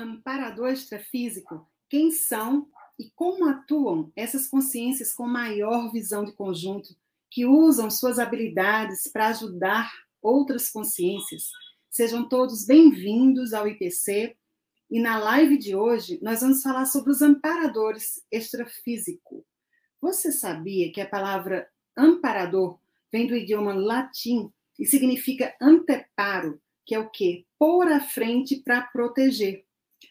amparador extrafísico, quem são e como atuam essas consciências com maior visão de conjunto, que usam suas habilidades para ajudar outras consciências. Sejam todos bem-vindos ao IPC. E na live de hoje, nós vamos falar sobre os amparadores extrafísico. Você sabia que a palavra amparador vem do idioma latim e significa anteparo, que é o quê? Pôr à frente para proteger.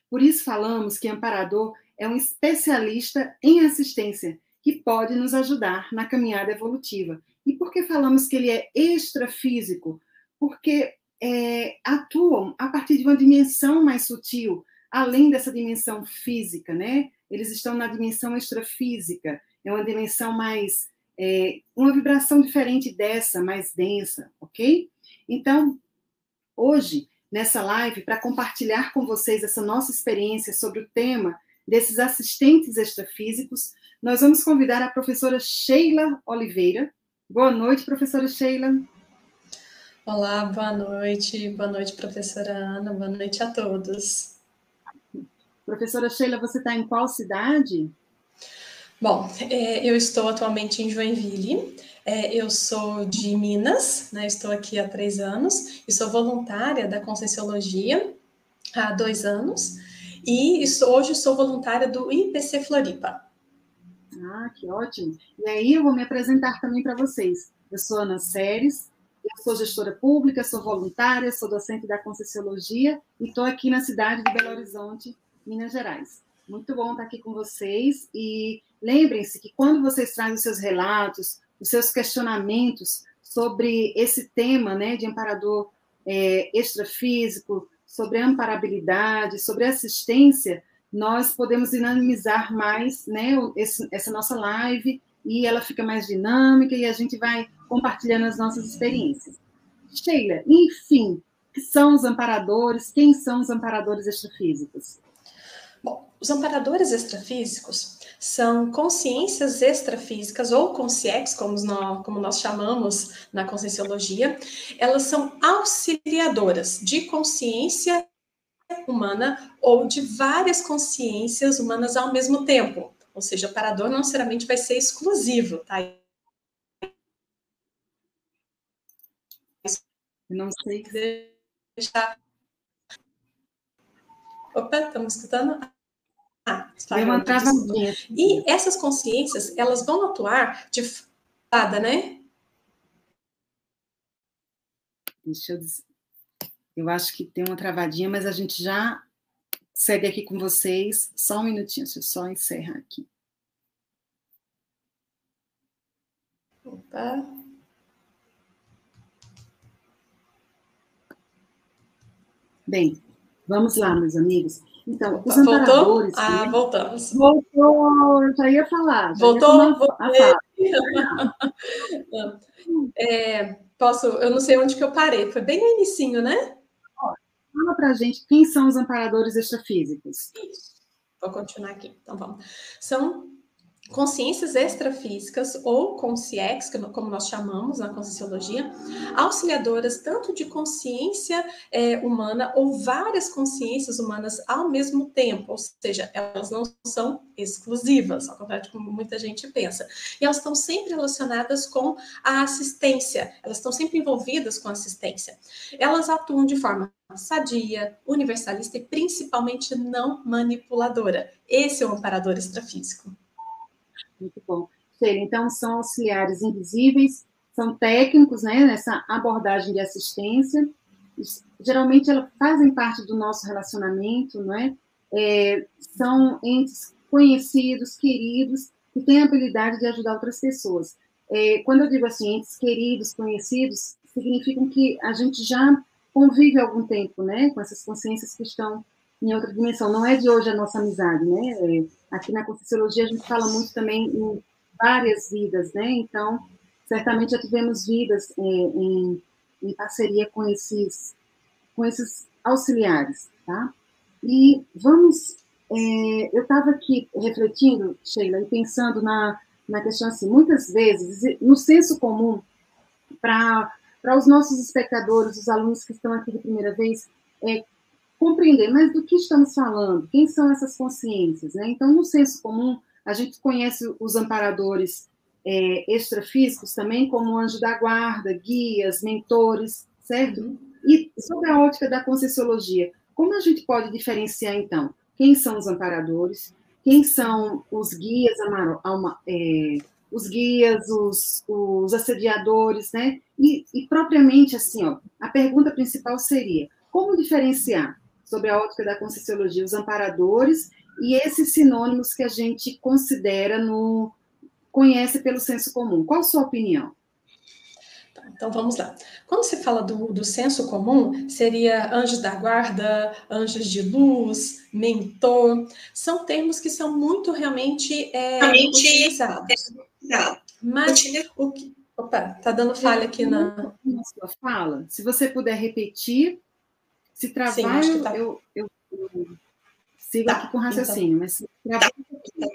Por isso falamos que amparador é um especialista em assistência que pode nos ajudar na caminhada evolutiva. E por que falamos que ele é extrafísico? Porque é, atuam a partir de uma dimensão mais sutil, além dessa dimensão física, né? Eles estão na dimensão extrafísica, é uma dimensão mais, é, uma vibração diferente dessa, mais densa, ok? Então, hoje, nessa live, para compartilhar com vocês essa nossa experiência sobre o tema desses assistentes extrafísicos, nós vamos convidar a professora Sheila Oliveira. Boa noite, professora Sheila. Olá, boa noite. Boa noite, professora Ana. Boa noite a todos. Professora Sheila, você está em qual cidade? Bom, é, eu estou atualmente em Joinville. É, eu sou de Minas, né? Estou aqui há três anos e sou voluntária da Conscienciologia há dois anos. E hoje sou voluntária do IPC Floripa. Ah, que ótimo! E aí eu vou me apresentar também para vocês. Eu sou Ana Séries, eu sou gestora pública, sou voluntária, sou docente da Conscienciologia e estou aqui na cidade de Belo Horizonte, Minas Gerais. Muito bom estar aqui com vocês e lembrem-se que quando vocês trazem os seus relatos, os seus questionamentos sobre esse tema né, de amparador é, extrafísico, sobre amparabilidade, sobre assistência, nós podemos dinamizar mais né, esse, essa nossa live e ela fica mais dinâmica e a gente vai compartilhando as nossas experiências. Sheila, enfim, que são os amparadores? Quem são os amparadores extrafísicos? Bom, os amparadores extrafísicos são consciências extrafísicas, ou consciex, como nós, como nós chamamos na conscienciologia. Elas são auxiliadoras de consciência humana ou de várias consciências humanas ao mesmo tempo. Ou seja, o parador não necessariamente vai ser exclusivo, tá? Não sei. Deixar. Opa, estamos escutando? Deu uma travadinha. E essas consciências, elas vão atuar de fada, né? Deixa eu dizer. Eu acho que tem uma travadinha, mas a gente já segue aqui com vocês. Só um minutinho, deixa eu só encerrar aqui. Opa. Bem, vamos lá, meus amigos. Então, os Voltou? Ah, né? voltamos. Voltou, já ia falar. Já Voltou? Ia é, posso, eu não sei onde que eu parei, foi bem no inicinho, né? Fala para a gente quem são os amparadores extrafísicos. Isso. Vou continuar aqui. Então vamos. São consciências extrafísicas ou consciex, como nós chamamos na conscienciologia, auxiliadoras tanto de consciência é, humana ou várias consciências humanas ao mesmo tempo, ou seja, elas não são exclusivas, ao contrário de como muita gente pensa. E elas estão sempre relacionadas com a assistência, elas estão sempre envolvidas com assistência. Elas atuam de forma sadia, universalista e principalmente não manipuladora. Esse é o amparador extrafísico. Muito bom. Então, são auxiliares invisíveis, são técnicos né, nessa abordagem de assistência. Geralmente, elas fazem parte do nosso relacionamento, não é? é são entes conhecidos, queridos, que têm a habilidade de ajudar outras pessoas. É, quando eu digo assim, entes queridos, conhecidos, significam que a gente já convive há algum tempo, né, com essas consciências que estão em outra dimensão. Não é de hoje a nossa amizade, né? É, aqui na Conscienciologia a gente fala muito também em várias vidas, né? Então, certamente já tivemos vidas é, em, em, parceria com esses, com esses auxiliares, tá? E vamos, é, eu estava aqui refletindo, Sheila, e pensando na, na questão assim, muitas vezes, no senso comum, para os nossos espectadores, os alunos que estão aqui de primeira vez, é, compreender, mas do que estamos falando? Quem são essas consciências? Né? Então, no senso comum, a gente conhece os amparadores é, extrafísicos também como anjo da guarda, guias, mentores, certo? E sobre a ótica da Conscienciologia, como a gente pode diferenciar, então, quem são os amparadores, quem são os guias, é, os guias, os, os assediadores, né? E, e, propriamente assim, ó, a pergunta principal seria: como diferenciar sobre a ótica da Conscienciologia os amparadores e esses sinônimos que a gente considera no conhece pelo senso comum? Qual a sua opinião? Então vamos lá. Quando se fala do, do senso comum, seria anjos da guarda, anjos de luz, mentor, são termos que são muito realmente, é, realmente utilizados. É, Mas o que. Opa, tá dando falha aqui na. na sua fala. Se você puder repetir, se travar, Sim, tá... eu, eu, eu, sigo tá, aqui com raciocínio, então... mas se travar, tá.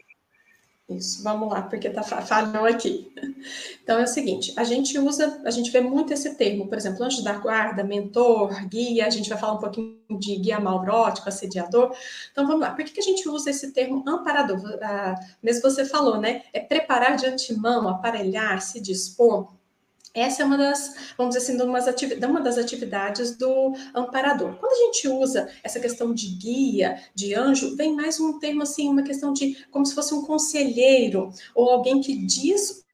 Isso, vamos lá, porque tá falhou aqui. Então é o seguinte, a gente usa, a gente vê muito esse termo, por exemplo, anjo da guarda, mentor, guia, a gente vai falar um pouquinho de guia malrótico, assediador. Então vamos lá, por que, que a gente usa esse termo amparador? Ah, mesmo você falou, né? É preparar de antemão, aparelhar, se dispor. Essa é uma das, vamos dizer assim, uma das atividades do amparador. Quando a gente usa essa questão de guia, de anjo, vem mais um termo assim, uma questão de como se fosse um conselheiro ou alguém que diz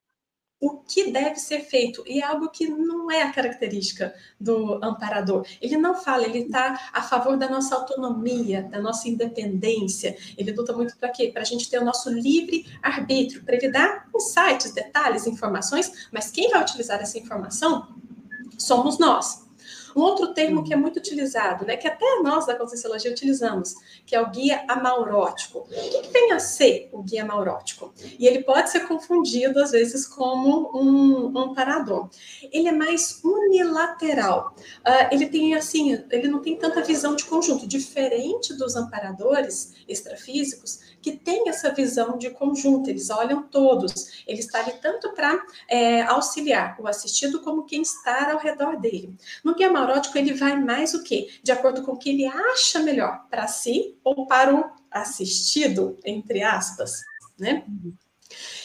o que deve ser feito, e é algo que não é a característica do amparador. Ele não fala, ele está a favor da nossa autonomia, da nossa independência. Ele luta muito para quê? Para a gente ter o nosso livre arbítrio, para ele dar insights, detalhes, informações, mas quem vai utilizar essa informação somos nós. Um outro termo que é muito utilizado, né, que até nós da Conscienciologia utilizamos, que é o guia amaurótico. O que, que vem a ser o guia amaurótico? E ele pode ser confundido, às vezes, como um amparador. Ele é mais unilateral. Uh, ele tem, assim, ele não tem tanta visão de conjunto, diferente dos amparadores extrafísicos, que tem essa visão de conjunto, eles olham todos, ele está ali tanto para é, auxiliar o assistido como quem está ao redor dele. No guia amaurótico, ele vai mais o quê? De acordo com o que ele acha melhor para si ou para o assistido, entre aspas, né?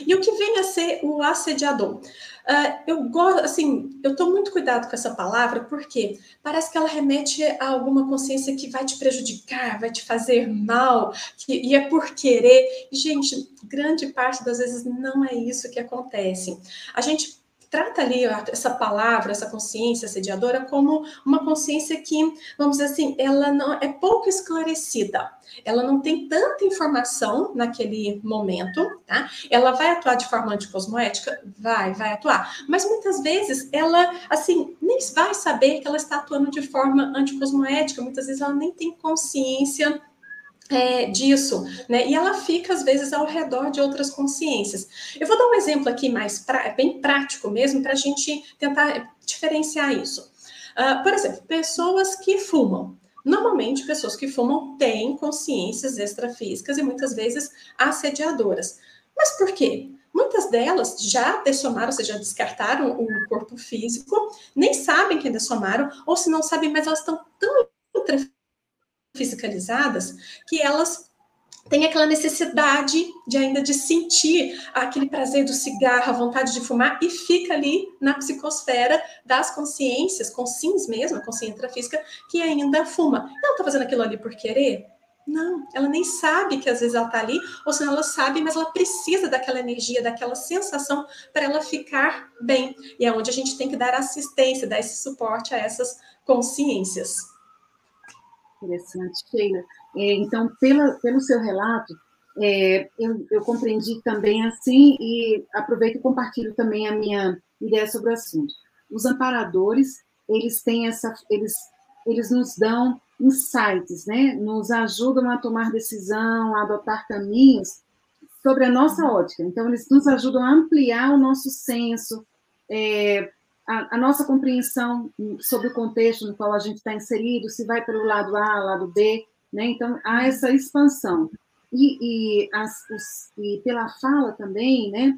E o que vem a ser o assediador? Uh, eu gosto, assim, eu estou muito cuidado com essa palavra porque parece que ela remete a alguma consciência que vai te prejudicar, vai te fazer mal, que, e é por querer. Gente, grande parte das vezes não é isso que acontece. A gente trata ali essa palavra, essa consciência assediadora como uma consciência que, vamos dizer assim, ela não é pouco esclarecida. Ela não tem tanta informação naquele momento, tá? Ela vai atuar de forma anticosmoética? Vai, vai atuar. Mas muitas vezes ela, assim, nem vai saber que ela está atuando de forma anticosmoética. Muitas vezes ela nem tem consciência é, disso, né? E ela fica às vezes ao redor de outras consciências. Eu vou dar um exemplo aqui mais pra, bem prático mesmo para a gente tentar diferenciar isso. Uh, por exemplo, pessoas que fumam. Normalmente, pessoas que fumam têm consciências extrafísicas e muitas vezes assediadoras. Mas por quê? Muitas delas já dessomaram, ou seja, descartaram o corpo físico, nem sabem que dessomaram, ou se não sabem, mas elas estão tão fisicalizadas que elas têm aquela necessidade de ainda de sentir aquele prazer do cigarro, a vontade de fumar e fica ali na psicosfera das consciências, consciências mesmo, a consciência intrafísica, que ainda fuma. Ela está fazendo aquilo ali por querer? Não, ela nem sabe que às vezes ela está ali, ou se ela sabe, mas ela precisa daquela energia, daquela sensação para ela ficar bem. E é onde a gente tem que dar assistência, dar esse suporte a essas consciências. Interessante, Sheila. É, então, pela, pelo seu relato, é, eu, eu, compreendi também assim e aproveito e compartilho também a minha ideia sobre o assunto. Os amparadores, eles têm essa, eles, eles nos dão insights, né? Nos ajudam a tomar decisão, a adotar caminhos sobre a nossa ótica. Então, eles nos ajudam a ampliar o nosso senso, é, a, nossa compreensão sobre o contexto no qual a gente está inserido, se vai pelo lado A, lado B, né? Então, há essa expansão. E, e, as, os, e pela fala também, né?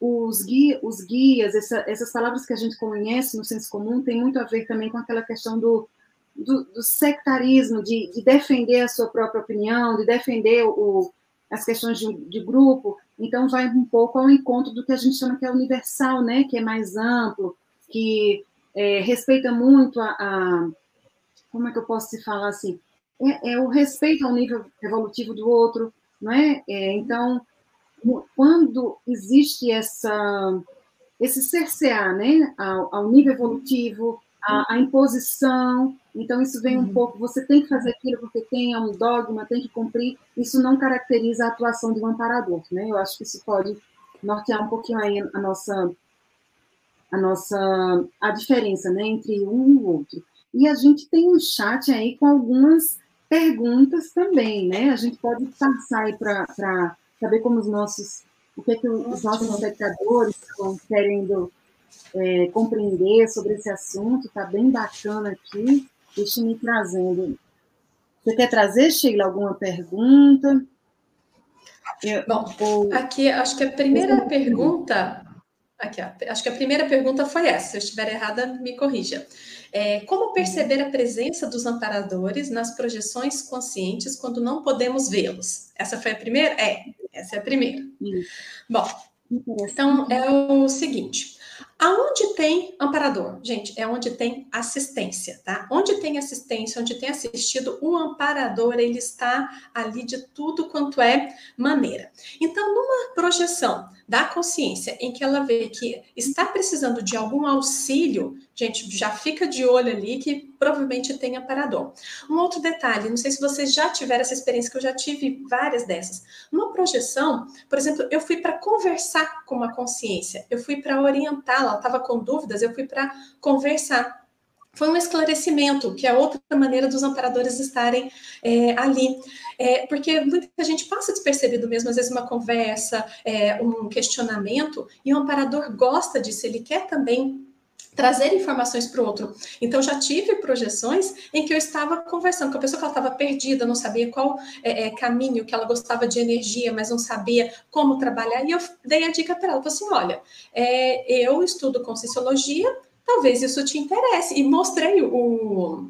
Os, guia, os guias, essa, essas palavras que a gente conhece no senso comum, tem muito a ver também com aquela questão do, do, do sectarismo, de, de, defender a sua própria opinião, de defender o, as questões de, de, grupo. Então, vai um pouco ao encontro do que a gente chama que é universal, né? que é mais amplo, que é, respeita muito a, a, Como é que eu posso se falar assim? É, é, o respeito ao nível evolutivo do outro, não é? é então, quando existe essa, esse cercear né, ao, ao nível evolutivo, a, a, imposição. Então, isso vem um uhum. pouco, você tem que fazer aquilo porque tem um dogma, tem que cumprir. Isso não caracteriza a atuação de um amparador, né? Eu acho que isso pode nortear um pouquinho aí a nossa a nossa a diferença, né, entre um e o outro. E a gente tem um chat aí com algumas perguntas também, né? A gente pode passar aí para saber como os nossos o que, é que os nossos espectadores estão querendo é, compreender sobre esse assunto, está bem bacana aqui. Deixa eu me trazendo. Você quer trazer, Sheila, alguma pergunta? Eu, Bom, vou... aqui acho que a primeira pergunta. Aqui, ó, acho que a primeira pergunta foi essa. Se eu estiver errada, me corrija. É, como perceber a presença dos amparadores nas projeções conscientes quando não podemos vê-los? Essa foi a primeira? É, essa é a primeira. Bom, então é o seguinte: Aonde tem amparador? Gente, é onde tem assistência, tá? Onde tem assistência, onde tem assistido, o amparador, ele está ali de tudo quanto é maneira. Então, numa projeção da consciência em que ela vê que está precisando de algum auxílio, gente, já fica de olho ali que provavelmente tem amparador. Um outro detalhe, não sei se vocês já tiveram essa experiência, que eu já tive várias dessas. Numa projeção, por exemplo, eu fui para conversar com uma consciência, eu fui para orientá-la, ela estava com dúvidas, eu fui para conversar foi um esclarecimento, que é outra maneira dos amparadores estarem é, ali. É, porque muita gente passa despercebido mesmo, às vezes uma conversa, é, um questionamento, e o amparador gosta disso, ele quer também trazer informações para o outro. Então, já tive projeções em que eu estava conversando com a pessoa que ela estava perdida, não sabia qual é, é, caminho, que ela gostava de energia, mas não sabia como trabalhar, e eu dei a dica para ela, falei assim, olha, é, eu estudo Conscienciologia, talvez isso te interesse. E mostrei o,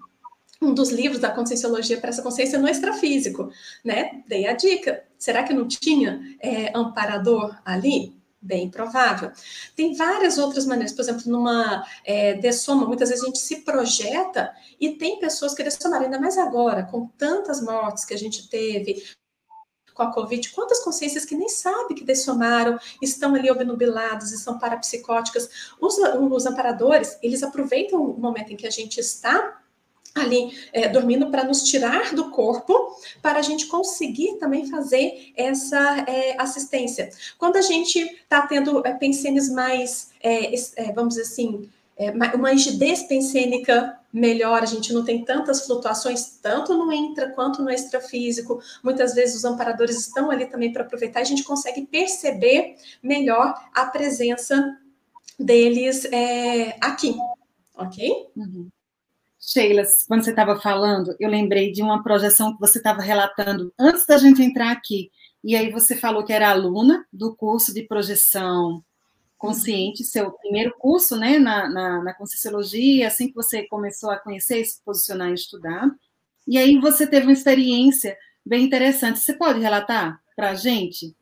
um dos livros da Conscienciologia para essa consciência no extrafísico, né? Dei a dica. Será que não tinha é, amparador ali? Bem provável. Tem várias outras maneiras, por exemplo, numa é, dessoma, muitas vezes a gente se projeta e tem pessoas que dessomaram, ainda mais agora, com tantas mortes que a gente teve, com a Covid, quantas consciências que nem sabem que dessomaram, estão ali obnubiladas, estão parapsicóticas. Os, os amparadores, eles aproveitam o momento em que a gente está ali é, dormindo para nos tirar do corpo, para a gente conseguir também fazer essa é, assistência. Quando a gente está tendo é, pensenes mais, é, é, vamos dizer assim, é, uma rigidez pensênica melhor, a gente não tem tantas flutuações, tanto no intra quanto no extrafísico. Muitas vezes os amparadores estão ali também para aproveitar, a gente consegue perceber melhor a presença deles é, aqui, ok? Uhum. Sheila, quando você estava falando, eu lembrei de uma projeção que você estava relatando antes da gente entrar aqui. E aí você falou que era aluna do curso de projeção consciente, seu primeiro curso né, na, na, na Conscienciologia, assim que você começou a conhecer, se posicionar e estudar. E aí você teve uma experiência bem interessante. Você pode relatar para a gente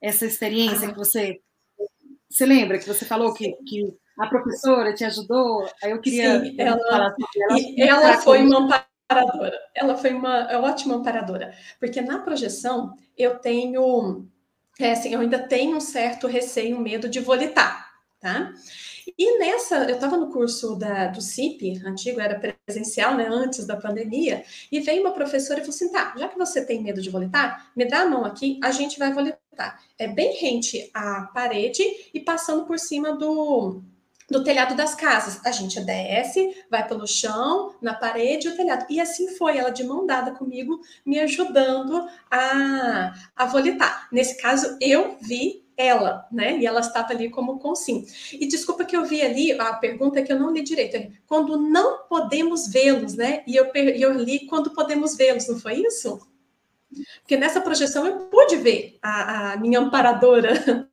essa experiência ah. que você. Você lembra que você falou que, que a professora te ajudou? Aí eu queria Sim, ela, falar sobre ela. ela foi uma amparadora. Ela foi uma ótima amparadora, porque na projeção eu tenho é assim, eu ainda tenho um certo receio, medo de volitar, tá? E nessa, eu estava no curso da, do CIP, antigo, era presencial, né, antes da pandemia, e veio uma professora e falou assim: tá, já que você tem medo de volitar, me dá a mão aqui, a gente vai volitar. É bem rente à parede e passando por cima do, do telhado das casas. A gente desce, vai pelo chão, na parede, o telhado. E assim foi, ela de mão dada comigo, me ajudando a, a volitar. Nesse caso, eu vi ela, né? E ela estava ali como consim. E desculpa que eu vi ali, a pergunta é que eu não li direito. Quando não podemos vê-los, né? E eu, eu li quando podemos vê-los, não foi isso? Porque nessa projeção eu pude ver a, a minha amparadora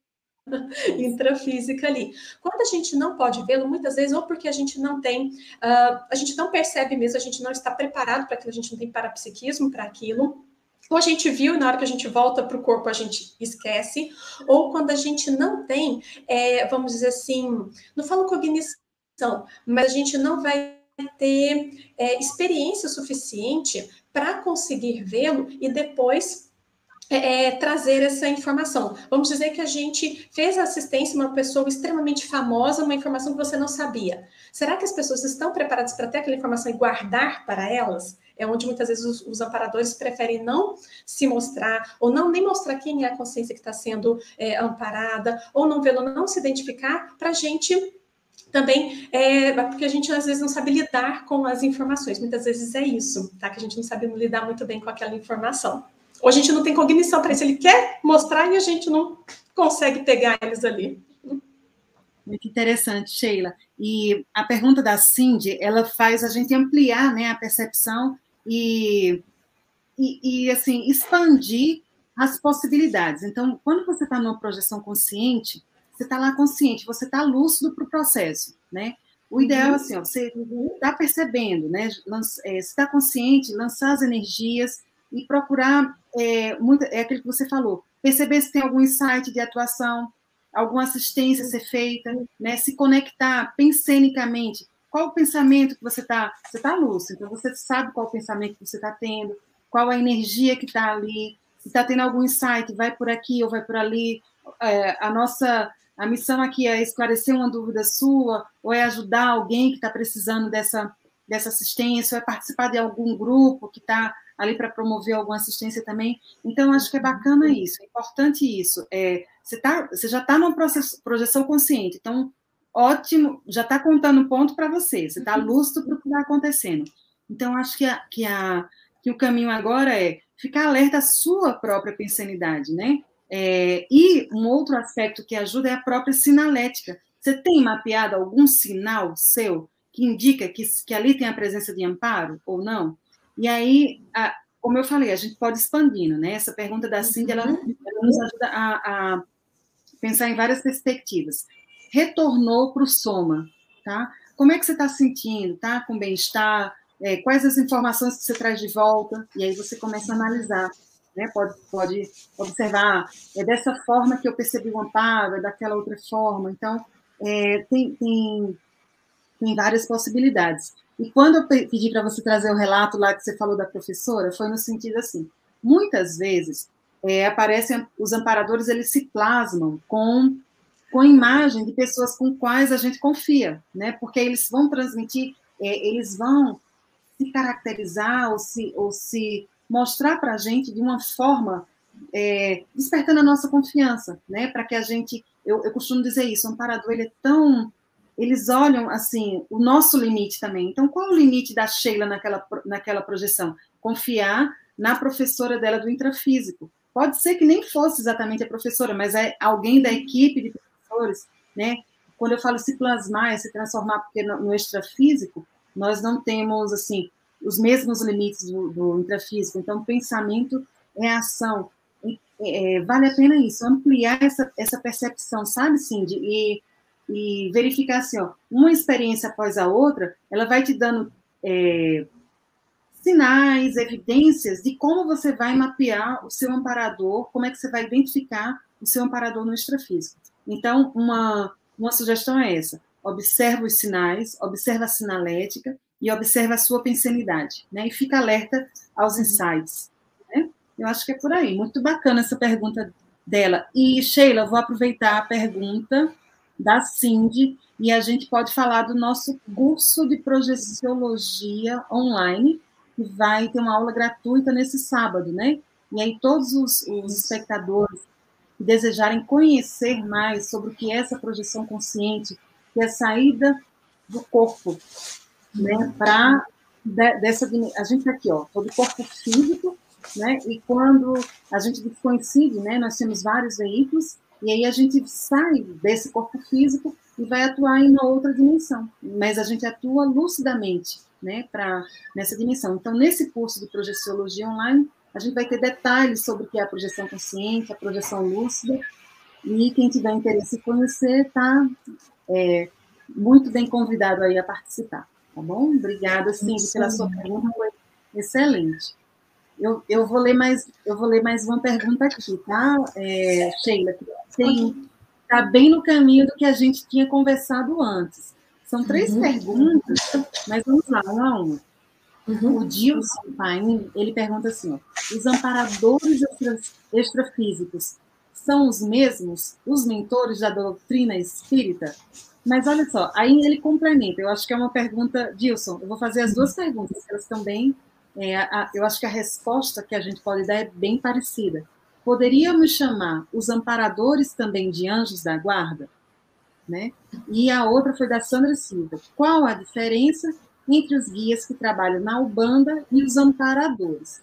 intrafísica ali. Quando a gente não pode vê-lo, muitas vezes, ou porque a gente não tem, uh, a gente não percebe mesmo, a gente não está preparado para aquilo, a gente não tem parapsiquismo para aquilo, ou a gente viu e na hora que a gente volta para o corpo a gente esquece, ou quando a gente não tem, é, vamos dizer assim, não falo cognição, mas a gente não vai ter é, experiência suficiente para conseguir vê-lo e depois é, é, trazer essa informação. Vamos dizer que a gente fez assistência a uma pessoa extremamente famosa, uma informação que você não sabia. Será que as pessoas estão preparadas para ter aquela informação e guardar para elas? É onde muitas vezes os, os amparadores preferem não se mostrar, ou não nem mostrar quem é a consciência que está sendo é, amparada, ou não vê-lo, não se identificar, para a gente também é porque a gente às vezes não sabe lidar com as informações. Muitas vezes é isso, tá? Que a gente não sabe lidar muito bem com aquela informação. Ou a gente não tem cognição para isso. Ele quer mostrar e a gente não consegue pegar eles ali. Muito interessante, Sheila. E a pergunta da Cindy, ela faz a gente ampliar né, a percepção e, e, e assim, expandir as possibilidades. Então, quando você está numa projeção consciente, você está lá consciente, você está lúcido para o processo, né? O ideal, uhum. assim, ó, você está percebendo, né? É, você está consciente, lançar as energias e procurar é, muito, é aquilo que você falou, perceber se tem algum insight de atuação, alguma assistência a ser feita, né? Se conectar pensenicamente. Qual o pensamento que você está? Você está lúcido, então você sabe qual o pensamento que você está tendo, qual a energia que está ali, se está tendo algum insight, vai por aqui ou vai por ali. É, a nossa a missão aqui é esclarecer uma dúvida sua, ou é ajudar alguém que está precisando dessa, dessa assistência, ou é participar de algum grupo que está ali para promover alguma assistência também. Então, acho que é bacana isso, é importante isso. É, você, tá, você já está numa projeção consciente, então, ótimo, já está contando ponto para você, você está uhum. lúcido para o que está acontecendo. Então, acho que, a, que, a, que o caminho agora é ficar alerta à sua própria pensanidade, né? É, e um outro aspecto que ajuda é a própria sinalética. Você tem mapeado algum sinal seu que indica que, que ali tem a presença de amparo ou não? E aí, a, como eu falei, a gente pode expandindo, né? Essa pergunta da Cindy, ela, uhum. ela nos ajuda a, a, pensar em várias perspectivas. Retornou para o soma, tá? Como é que você está sentindo? Tá com bem-estar? É, quais as informações que você traz de volta? E aí você começa a analisar. Né? Pode, pode observar, é dessa forma que eu percebi o amparo, é daquela outra forma. Então, é, tem, tem, tem várias possibilidades. E quando eu pedi para você trazer o relato lá que você falou da professora, foi no sentido assim: muitas vezes é, aparecem os amparadores, eles se plasmam com com imagem de pessoas com quais a gente confia, né? Porque eles vão transmitir, é, eles vão se caracterizar ou se, ou se mostrar para a gente de uma forma é, despertando a nossa confiança, né? Para que a gente, eu, eu costumo dizer isso, o amparador ele é tão eles olham assim o nosso limite também. Então, qual é o limite da Sheila naquela, naquela projeção? Confiar na professora dela do intrafísico. Pode ser que nem fosse exatamente a professora, mas é alguém da equipe de professores, né? Quando eu falo se plasmar, se transformar, porque no, no extrafísico nós não temos assim os mesmos limites do, do intrafísico. Então, pensamento é ação. É, vale a pena isso, ampliar essa, essa percepção, sabe, Cindy? E e verificar assim, ó, uma experiência após a outra, ela vai te dando é, sinais, evidências de como você vai mapear o seu amparador, como é que você vai identificar o seu amparador no extrafísico. Então, uma, uma sugestão é essa: observa os sinais, observa a sinalética e observa a sua pensanidade, né? E fica alerta aos insights. Né? Eu acho que é por aí. Muito bacana essa pergunta dela. E, Sheila, vou aproveitar a pergunta da Cindy, e a gente pode falar do nosso curso de projeciologia online, que vai ter uma aula gratuita nesse sábado, né? E aí todos os, os espectadores que desejarem conhecer mais sobre o que é essa projeção consciente, que é a saída do corpo, né? Para dessa a gente tá aqui, ó, todo o corpo físico, né? E quando a gente coincide, né? Nós temos vários veículos e aí a gente sai desse corpo físico e vai atuar em uma outra dimensão, mas a gente atua lucidamente, né, para nessa dimensão. Então, nesse curso de projeciologia online, a gente vai ter detalhes sobre o que é a projeção consciente, a projeção lúcida, E quem tiver interesse em conhecer, está é, muito bem convidado aí a participar, tá bom? Obrigada, Cindy, pela sua pergunta, foi excelente. Eu, eu, vou ler mais, eu vou ler mais uma pergunta aqui, tá, é, Sheila? Está bem no caminho do que a gente tinha conversado antes. São três uhum. perguntas, mas vamos lá, uma a uma. Uhum. O Dilson Paim, ele pergunta assim, ó, os amparadores extrafísicos são os mesmos, os mentores da doutrina espírita? Mas olha só, aí ele complementa, eu acho que é uma pergunta, Dilson, eu vou fazer as duas perguntas, elas também, é, a, eu acho que a resposta que a gente pode dar é bem parecida. Poderíamos chamar os amparadores também de anjos da guarda? Né? E a outra foi da Sandra Silva. Qual a diferença entre os guias que trabalham na Ubanda e os amparadores?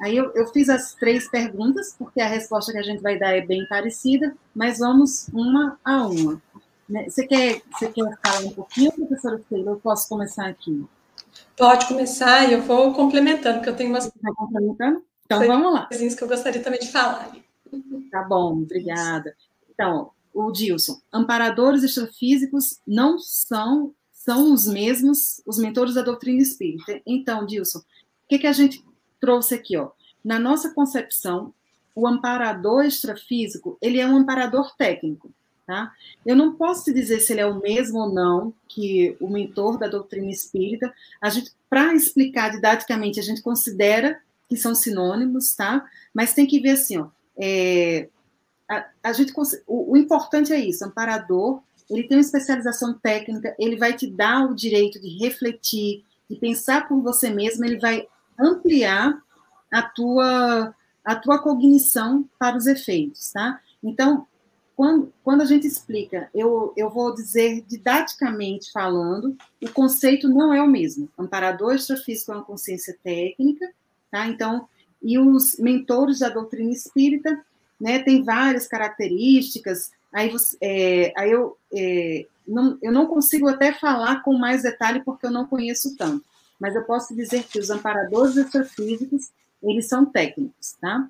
Aí eu, eu, fiz as três perguntas, porque a resposta que a gente vai dar é bem parecida, mas vamos uma a uma. Né? Você quer, você quer falar um pouquinho, professora Taylor? Eu posso começar aqui? Pode começar e eu vou complementando, porque eu tenho umas. Está complementando? Então vamos lá. Coisinhas que eu gostaria também de falar. Tá bom, obrigada. Então, o Dilson, amparadores extrafísicos não são são os mesmos os mentores da doutrina espírita. Então, Dilson, o que, que a gente trouxe aqui, ó? Na nossa concepção, o amparador extrafísico, ele é um amparador técnico, tá? Eu não posso te dizer se ele é o mesmo ou não que o mentor da doutrina espírita. Para explicar didaticamente, a gente considera que são sinônimos, tá? Mas tem que ver assim, ó, é, a, a, gente, o, o, importante é isso, amparador, ele tem uma especialização técnica, ele vai te dar o direito de refletir, de pensar por você mesmo, ele vai ampliar a tua, a tua cognição para os efeitos, tá? Então, quando, quando a gente explica, eu, eu vou dizer didaticamente falando, o conceito não é o mesmo. Amparador extrafísico é uma consciência técnica, tá? Então, e os mentores da doutrina espírita, né, tem várias características, aí, você, é, aí eu, é, não, eu não consigo até falar com mais detalhe porque eu não conheço tanto, mas eu posso dizer que os amparadores extrafísicos, eles são técnicos, tá?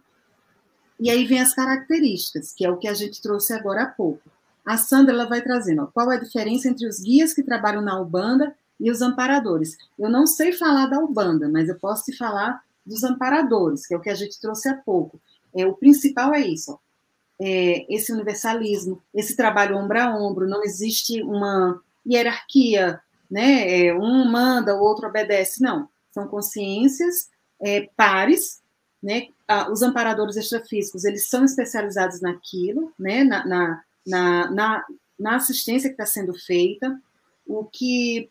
E aí vem as características, que é o que a gente trouxe agora há pouco. A Sandra ela vai trazendo ó, qual é a diferença entre os guias que trabalham na Ubanda e os amparadores. Eu não sei falar da Ubanda, mas eu posso te falar dos amparadores, que é o que a gente trouxe há pouco. É, o principal é isso, é, esse universalismo, esse trabalho ombro a ombro, não existe uma hierarquia, né? É, um manda, o outro obedece, não. São consciências é, pares, né? Os amparadores extrafísicos, eles são especializados naquilo, né? na, na, na, na, na assistência que está sendo feita. O que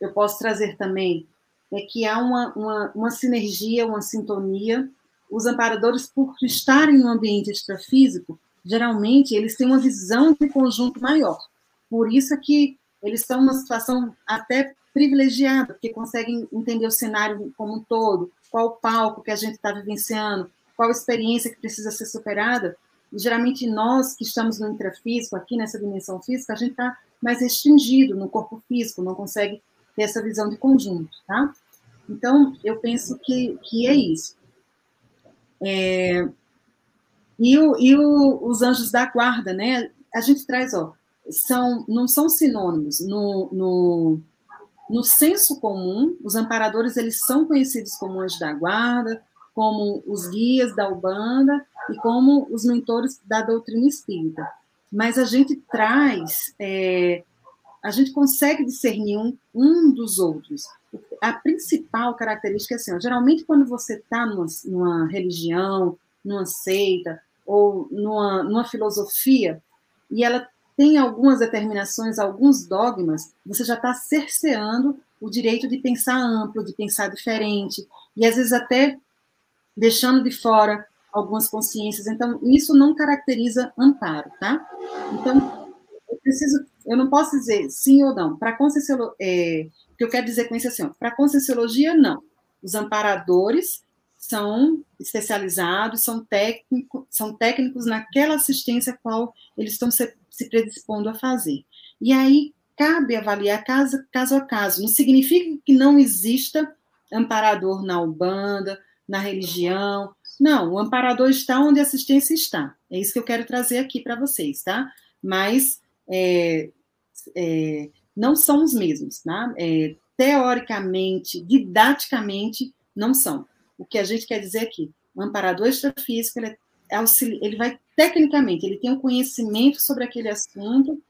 eu posso trazer também é que há uma, uma, uma sinergia, uma sintonia. Os amparadores, por estarem em um ambiente extrafísico, geralmente eles têm uma visão de conjunto maior. Por isso é que eles estão numa situação até privilegiada, porque conseguem entender o cenário como um todo, qual palco que a gente está vivenciando, qual experiência que precisa ser superada. E, geralmente nós que estamos no intrafísico, aqui nessa dimensão física, a gente está mais restringido no corpo físico, não consegue ter essa visão de conjunto, tá? Então, eu penso que, que é isso. É, e o, e o, os anjos da guarda, né? A gente traz, ó, são, não são sinônimos. No, no, no senso comum, os amparadores eles são conhecidos como anjos da guarda, como os guias da Ubanda e como os mentores da doutrina espírita. Mas a gente traz é, a gente consegue discernir um, um dos outros. A principal característica é assim, ó, geralmente quando você está numa, numa, religião, numa seita, ou numa, numa filosofia, e ela tem algumas determinações, alguns dogmas, você já está cerceando o direito de pensar amplo, de pensar diferente, e às vezes até deixando de fora algumas consciências. Então, isso não caracteriza amparo, tá? Então, eu preciso eu não posso dizer sim ou não. Para Conscienciologia, é, o que eu quero dizer com isso é assim, para Conscienciologia, não. Os amparadores são especializados, são, técnico, são técnicos naquela assistência a qual eles estão se, se predispondo a fazer. E aí cabe avaliar caso, caso a caso. Não significa que não exista amparador na Ubanda, na religião. Não, o amparador está onde a assistência está. É isso que eu quero trazer aqui para vocês, tá? Mas é, é, não são os mesmos, tá? É, teoricamente, didaticamente, não são. O que a gente quer dizer aqui, o amparador extrafísico, ele, é ele vai, tecnicamente, ele tem um conhecimento sobre aquele assunto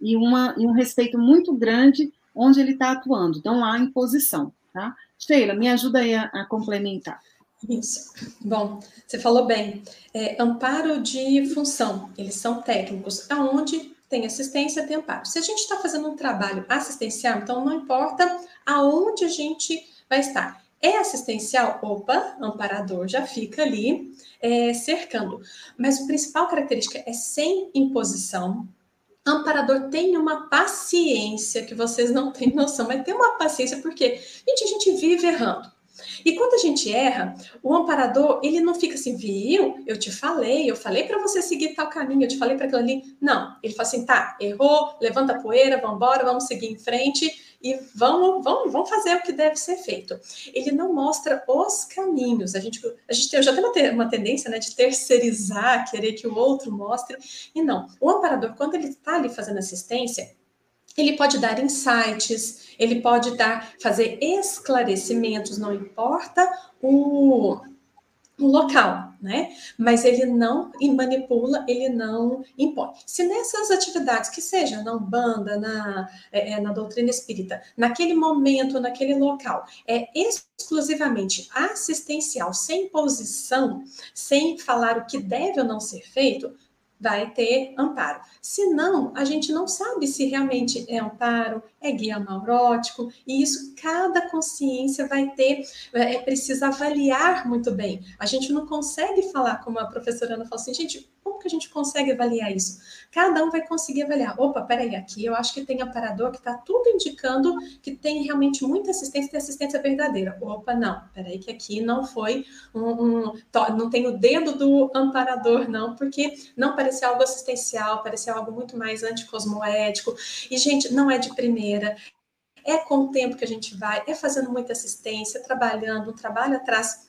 e, uma, e um respeito muito grande onde ele está atuando. Não há imposição, tá? Sheila, me ajuda aí a, a complementar. Isso. Bom, você falou bem. É, amparo de função, eles são técnicos. Aonde tem assistência, tem amparo. Se a gente está fazendo um trabalho assistencial, então não importa aonde a gente vai estar. É assistencial? Opa, amparador já fica ali é, cercando. Mas a principal característica é sem imposição. Amparador tem uma paciência que vocês não têm noção, mas tem uma paciência porque, gente, a gente vive errando. E quando a gente erra, o amparador, ele não fica assim, viu? Eu te falei, eu falei para você seguir tal caminho, eu te falei para aquilo ali. Não, ele fala assim, tá, errou, levanta a poeira, vamos embora, vamos seguir em frente e vamos, vamos, vamos fazer o que deve ser feito. Ele não mostra os caminhos. A gente, a gente tem, já tenho uma, tendência né, de terceirizar, querer que o outro mostre. E não. O amparador, quando ele está ali fazendo assistência, ele pode dar insights, ele pode dar, fazer esclarecimentos, não importa o, o local, né? Mas ele não manipula, ele não impõe. Se nessas atividades, que seja na Umbanda, na, é, é, na doutrina espírita, naquele momento, naquele local, é exclusivamente assistencial, sem posição, sem falar o que deve ou não ser feito, vai ter amparo. Se não, a gente não sabe se realmente é amparo, é guia maurótico, e isso cada consciência vai ter, é, é precisa avaliar muito bem. A gente não consegue falar, como a professora Ana falou assim, gente, como que a gente consegue avaliar isso? Cada um vai conseguir avaliar. Opa, peraí, aqui eu acho que tem amparador que está tudo indicando que tem realmente muita assistência e assistência verdadeira. Opa, não, peraí, que aqui não foi um, um, não tem o dedo do amparador, não, porque não parecia algo assistencial, parecia algo muito mais anticosmoético. E, gente, não é de primeira, é com o tempo que a gente vai, é fazendo muita assistência, trabalhando, um trabalho atrás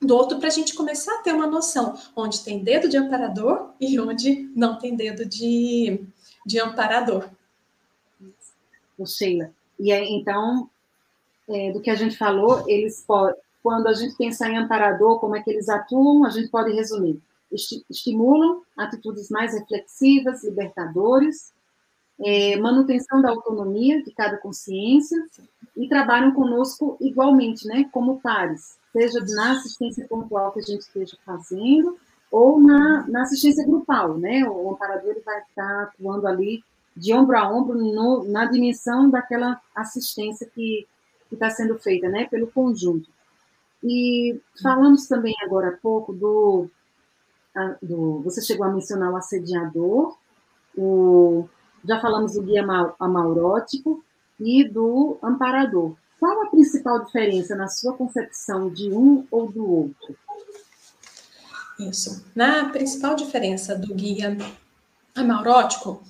do outro para a gente começar a ter uma noção onde tem dedo de amparador e onde não tem dedo de, de amparador. O Sheila. E aí, então, é, do que a gente falou, eles podem, quando a gente pensar em amparador, como é que eles atuam, a gente pode resumir. Estimulam atitudes mais reflexivas, libertadores, é, manutenção da autonomia de cada consciência e trabalham conosco igualmente, né, como pares seja na assistência pontual que a gente esteja fazendo, ou na, na assistência grupal, né? O amparador vai estar atuando ali de ombro a ombro no, na dimensão daquela assistência que está sendo feita, né? Pelo conjunto. E falamos também agora há pouco do, a, do você chegou a mencionar o assediador, o, já falamos do guia amaurótico e do amparador. Qual a principal diferença na sua concepção de um ou do outro? Isso. Na principal diferença do guia amaurótico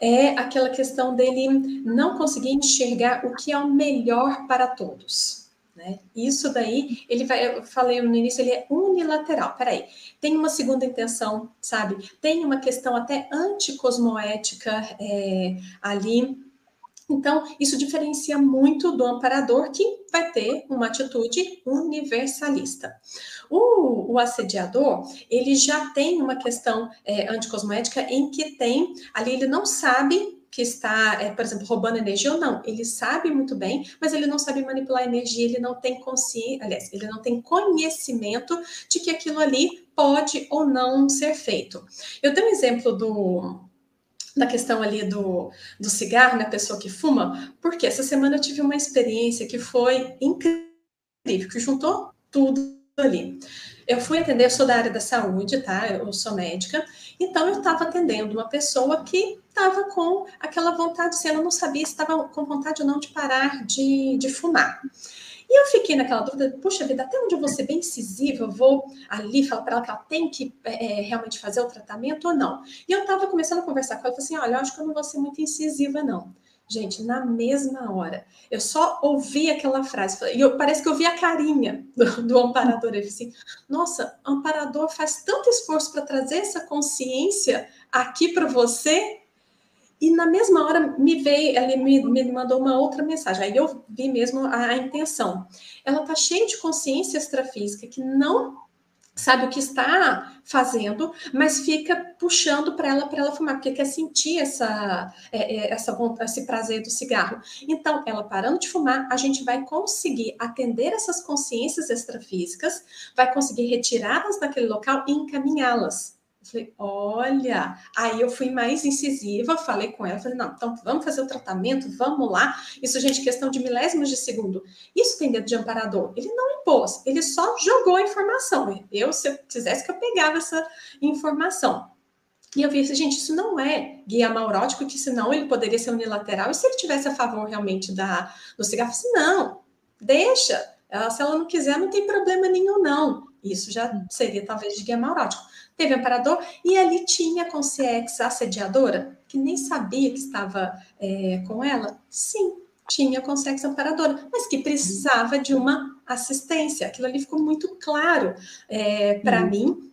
é aquela questão dele não conseguir enxergar o que é o melhor para todos. Né? Isso daí, ele vai, eu falei no início, ele é unilateral. Peraí, tem uma segunda intenção, sabe? Tem uma questão até anticosmoética é, ali então, isso diferencia muito do amparador, que vai ter uma atitude universalista. O, o assediador, ele já tem uma questão é, anticosmoética em que tem, ali ele não sabe que está, é, por exemplo, roubando energia ou não. Ele sabe muito bem, mas ele não sabe manipular energia, ele não tem consciência, aliás, ele não tem conhecimento de que aquilo ali pode ou não ser feito. Eu tenho um exemplo do da questão ali do, do cigarro, né, pessoa que fuma, porque essa semana eu tive uma experiência que foi incrível, que juntou tudo ali. Eu fui atender, eu sou da área da saúde, tá? Eu sou médica, então eu estava atendendo uma pessoa que estava com aquela vontade, se assim, ela não sabia se estava com vontade ou não de parar de, de fumar. E eu fiquei naquela dúvida, puxa vida, até onde eu vou ser bem incisiva, eu vou ali falar para ela que ela tem que é, realmente fazer o tratamento ou não. E eu estava começando a conversar com ela, falei assim, olha, eu acho que eu não vou ser muito incisiva, não. Gente, na mesma hora, eu só ouvi aquela frase, e eu, parece que eu vi a carinha do, do amparador. Ele disse: Nossa, amparador faz tanto esforço para trazer essa consciência aqui para você. E na mesma hora me veio, ele me, me mandou uma outra mensagem. Aí eu vi mesmo a, a intenção. Ela está cheia de consciência extrafísica que não sabe o que está fazendo, mas fica puxando para ela para ela fumar, porque quer sentir essa, é, é, essa esse prazer do cigarro. Então, ela parando de fumar, a gente vai conseguir atender essas consciências extrafísicas, vai conseguir retirá-las daquele local e encaminhá-las eu falei, olha, aí eu fui mais incisiva, falei com ela, falei, não, então vamos fazer o tratamento, vamos lá. Isso, gente, questão de milésimos de segundo. Isso tem dedo de amparador. Ele não impôs, ele só jogou a informação. Eu, se eu quisesse que eu pegava essa informação. E eu vi, gente, isso não é guia maurótico, que senão ele poderia ser unilateral. E se ele tivesse a favor realmente da, do cigarro, eu disse, não, deixa. Ela, se ela não quiser, não tem problema nenhum, não. Isso já seria talvez de guia maurótico teve amparador, e ali tinha a consciex assediadora, que nem sabia que estava é, com ela. Sim, tinha a consciex amparadora, mas que precisava de uma assistência. Aquilo ali ficou muito claro é, para uhum. mim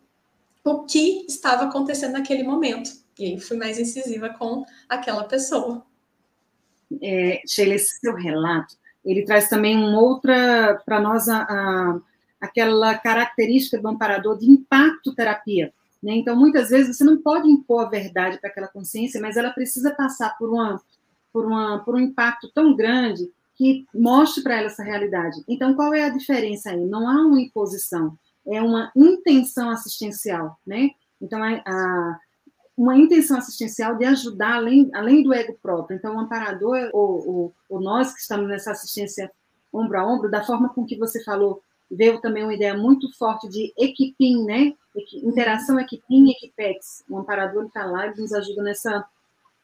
o que estava acontecendo naquele momento. E aí fui mais incisiva com aquela pessoa. É, Sheila, esse seu relato, ele traz também uma outra, para nós, a, a aquela característica do amparador de impacto terapia. Né? Então, muitas vezes, você não pode impor a verdade para aquela consciência, mas ela precisa passar por, uma, por, uma, por um impacto tão grande que mostre para ela essa realidade. Então, qual é a diferença aí? Não há uma imposição, é uma intenção assistencial. Né? Então, a, a uma intenção assistencial de ajudar além, além do ego próprio. Então, o amparador, ou, ou, ou nós que estamos nessa assistência ombro a ombro, da forma com que você falou, veio também uma ideia muito forte de equipim, né? Interação equipim e equipex. O amparador está lá e nos ajuda nessa.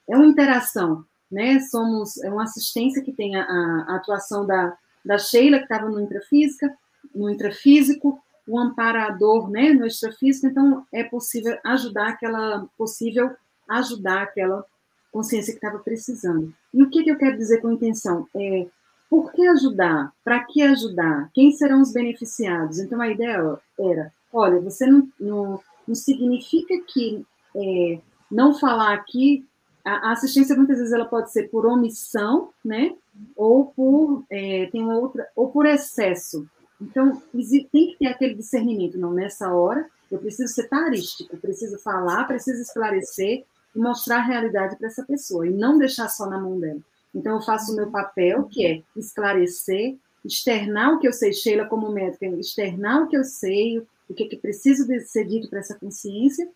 É uma interação, né? Somos é uma assistência que tem a, a atuação da, da Sheila, que estava no intrafísica, no intrafísico, o amparador, né? No extrafísico. Então, é possível ajudar aquela. possível ajudar aquela consciência que estava precisando. E o que, que eu quero dizer com intenção? É por que ajudar? Para que ajudar? Quem serão os beneficiados? Então, a ideia era: olha, você não, não, não significa que é, não falar aqui. A, a, assistência muitas vezes ela pode ser por omissão, né? Ou por é, tem outra, ou por excesso. Então tem que ter aquele discernimento. Não nessa hora eu preciso ser tarístico, preciso falar, preciso esclarecer e mostrar a realidade para essa pessoa e não deixar só na mão dela. Então, eu faço o meu papel, que é esclarecer, externar o que eu sei, Sheila, como médica, externar o que eu sei, o que, que preciso de ser dito para essa consciência,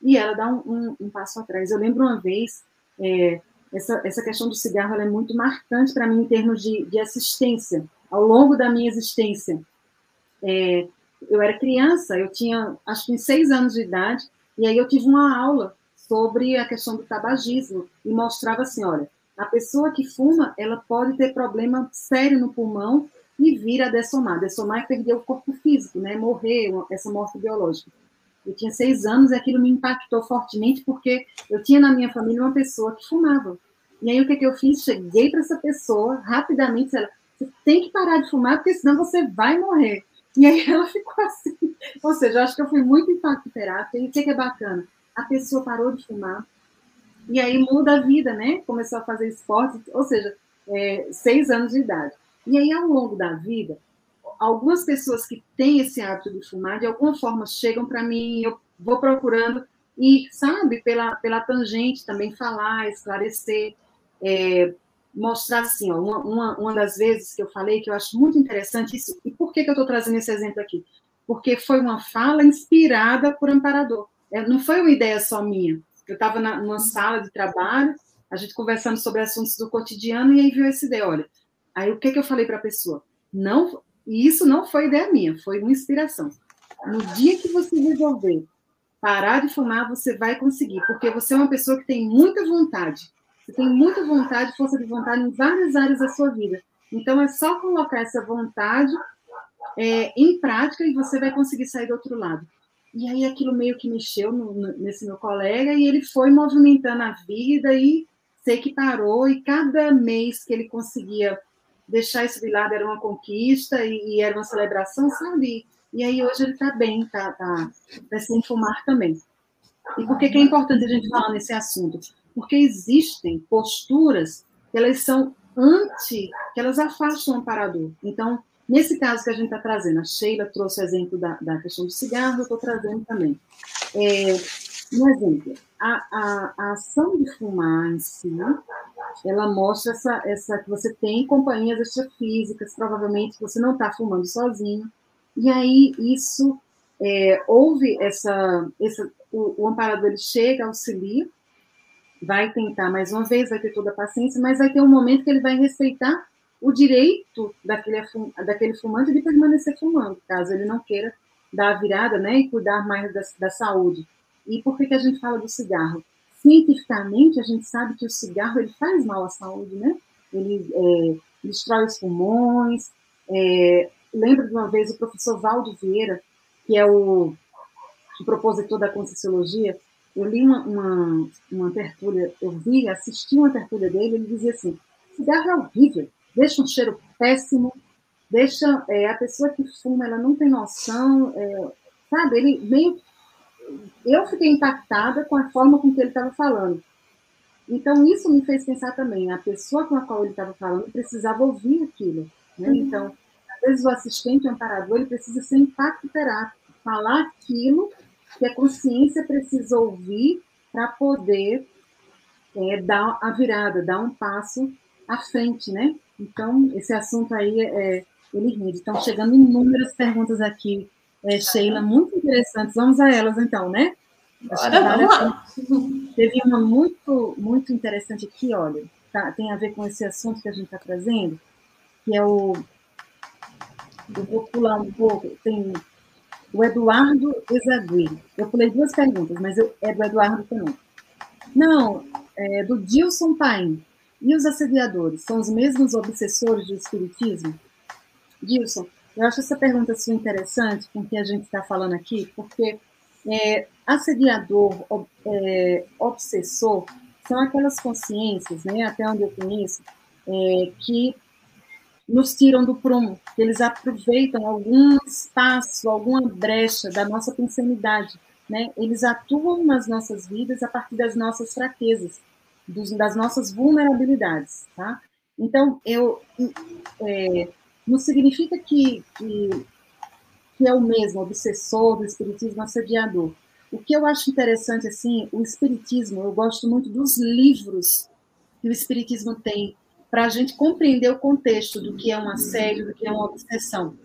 e ela dá um, um, um, passo atrás. Eu lembro uma vez, é, essa, essa questão do cigarro é muito marcante para mim em termos de, de assistência, ao longo da minha existência. É, eu era criança, eu tinha acho que seis anos de idade, e aí eu tive uma aula sobre a questão do tabagismo, e mostrava assim, olha, a pessoa que fuma, ela pode ter problema sério no pulmão e vir a dessomar. Dessomar é perder o corpo físico, né? Morrer, essa morte biológica. Eu tinha seis anos e aquilo me impactou fortemente porque eu tinha na minha família uma pessoa que fumava. E aí o que, que eu fiz? Cheguei para essa pessoa rapidamente, ela, você tem que parar de fumar porque senão você vai morrer. E aí ela ficou assim. Ou seja, acho que eu fui muito impacto terapia. E o que, que é bacana? A pessoa parou de fumar, e aí muda a vida, né? Começou a fazer esporte, ou seja, é, seis anos de idade. E aí, ao longo da vida, algumas pessoas que têm esse hábito de fumar, de alguma forma, chegam para mim, eu vou procurando, e, sabe, pela, pela tangente também falar, esclarecer, é, mostrar assim, ó, uma, uma, uma das vezes que eu falei, que eu acho muito interessante isso, e por que, que eu estou trazendo esse exemplo aqui? Porque foi uma fala inspirada por Amparador. É, não foi uma ideia só minha, eu estava numa sala de trabalho, a gente conversando sobre assuntos do cotidiano, e aí viu essa ideia, olha. Aí o que, que eu falei para a pessoa? Não, e isso não foi ideia minha, foi uma inspiração. No dia que você resolver parar de fumar, você vai conseguir, porque você é uma pessoa que tem muita vontade. Você tem muita vontade, força de vontade em várias áreas da sua vida. Então, é só colocar essa vontade é, em prática e você vai conseguir sair do outro lado. E aí aquilo meio que mexeu no, no, nesse meu colega e ele foi movimentando a vida e se equiparou e cada mês que ele conseguia deixar isso de lado era uma conquista e, e era uma celebração, sabe? E aí hoje ele está bem, está tá, tá sem fumar também. E por que, que é importante a gente falar nesse assunto? Porque existem posturas que elas são anti, que elas afastam o amparador. Então, nesse caso que a gente está trazendo, a Sheila trouxe o exemplo da, da questão do cigarro, eu estou trazendo também. É, um exemplo, a, a, a, ação de fumar em si, ela mostra essa, essa que você tem companhias extrafísicas, provavelmente você não está fumando sozinho, e aí isso é, houve essa, essa o, o amparador ele chega, auxilia, vai tentar mais uma vez, vai ter toda a paciência, mas vai ter um momento que ele vai respeitar o direito daquele, daquele fumante de permanecer fumando, caso ele não queira dar a virada né, e cuidar mais da, da saúde. E por que, que a gente fala do cigarro? Cientificamente, a gente sabe que o cigarro ele faz mal à saúde, né? Ele é, destrói os pulmões. É, lembro de uma vez o professor Valdo Vieira, que é o, o propositor da Conscienciologia, eu li uma, uma, uma tertúlia, eu vi, assisti uma tertúlia dele, ele dizia assim, cigarro é horrível, deixa um cheiro péssimo, deixa é, a pessoa que fuma, ela não tem noção, é, sabe? Ele meio, eu fiquei impactada com a forma com que ele estava falando. Então isso me fez pensar também, a pessoa com a qual ele estava falando precisava ouvir aquilo, né? Uhum. Então, às vezes o assistente amparador ele precisa ser impacto terápico, falar aquilo que a consciência precisa ouvir para poder é, dar a virada, dar um passo à frente, né? Então, esse assunto aí, é, ele rende. Estão chegando inúmeras perguntas aqui, é, Sheila, muito interessantes. Vamos a elas, então, né? Bora, vamos lá. Teve uma muito, muito interessante aqui, olha, tá, tem a ver com esse assunto que a gente está trazendo, que é o. Eu vou pular um pouco, tem o Eduardo Exagui. Eu pulei duas perguntas, mas eu, é do Eduardo também. Não, é do Dilson Paim. E os assediadores? São os mesmos obsessores do espiritismo? Dilson, eu acho essa pergunta sua interessante com que a gente está falando aqui, porque é, assediador, ob, é, obsessor, são aquelas consciências, né, até onde eu conheço, é, que nos tiram do prumo, eles aproveitam algum espaço, alguma brecha da nossa pensanidade, né? Eles atuam nas nossas vidas a partir das nossas fraquezas, dos, das nossas vulnerabilidades, tá? Então, eu é, não significa que, que, que é o mesmo obsessor do espiritismo assediador. O que eu acho interessante, assim, o espiritismo, eu gosto muito dos livros que o espiritismo tem para a gente compreender o contexto do que é um assédio, do que é uma obsessão.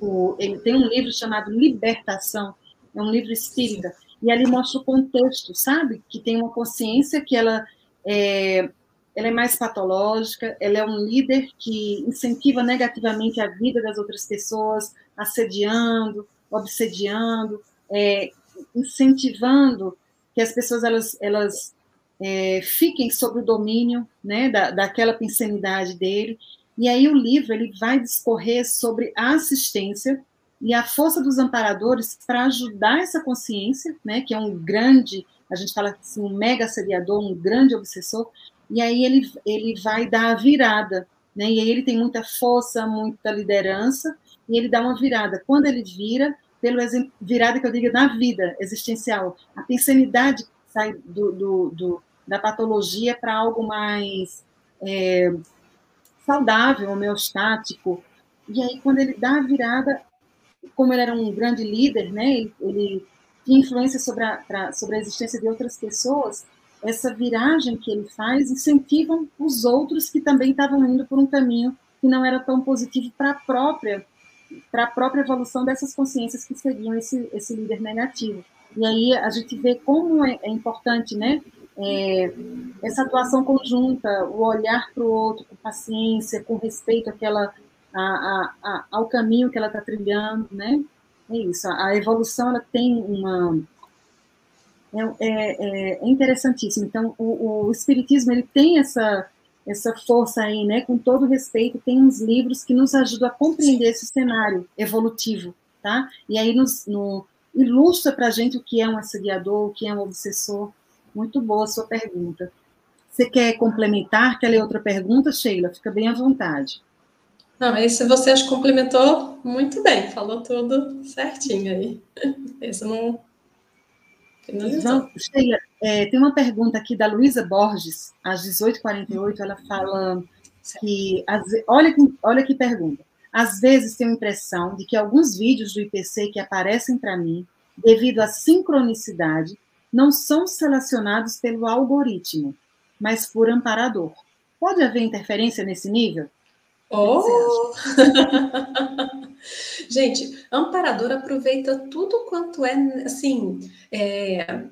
O, ele tem um livro chamado Libertação, é um livro espírita, e ali mostra o contexto, sabe? Que tem uma consciência que ela é, ela é mais patológica, ela é um líder que incentiva negativamente a vida das outras pessoas, assediando, obsediando, é, incentivando que as pessoas elas, elas é, fiquem sob o domínio né, da, daquela pensanidade dele. E aí o livro ele vai discorrer sobre a assistência e a força dos amparadores para ajudar essa consciência, né, que é um grande, a gente fala assim, um mega seriador, um grande obsessor, e aí ele, ele vai dar a virada, né, e aí ele tem muita força, muita liderança, e ele dá uma virada. Quando ele vira, pelo virada que eu digo na vida existencial, a pensanidade sai do, do, do da patologia para algo mais é, saudável, homeostático. E aí, quando ele dá a virada, como ele era um grande líder, né, ele, ele tinha influência sobre a, pra, sobre a existência de outras pessoas, essa viragem que ele faz incentivam os outros que também estavam indo por um caminho que não era tão positivo para a própria para a própria evolução dessas consciências que seguiam esse, esse líder negativo. E aí a gente vê como é, é importante, né? É, essa atuação conjunta, o olhar para o outro com paciência, com respeito àquela, a, a, a, ao caminho que ela está trilhando, né? É isso. A evolução ela tem uma é, é, é interessantíssimo. Então, o, o, espiritismo ele tem essa essa força aí, né? Com todo respeito, tem uns livros que nos ajudam a compreender esse cenário evolutivo, tá? E aí nos, no, ilustra para a gente o que é um assediador, o que é um obsessor. Muito boa a sua pergunta. Você quer complementar? Quer ler outra pergunta, Sheila? Fica bem à vontade. Não, esse você acho complementou muito bem, falou tudo certinho aí. Esse não. Não, Sheila, é, tem uma pergunta aqui da Luísa Borges, às 18h48, ela fala que. Olha, olha que pergunta. Às vezes tenho a impressão de que alguns vídeos do IPC que aparecem para mim, devido à sincronicidade, não são selecionados pelo algoritmo, mas por amparador. Pode haver interferência nesse nível? Oh! Gente, amparador aproveita tudo quanto é, assim, é,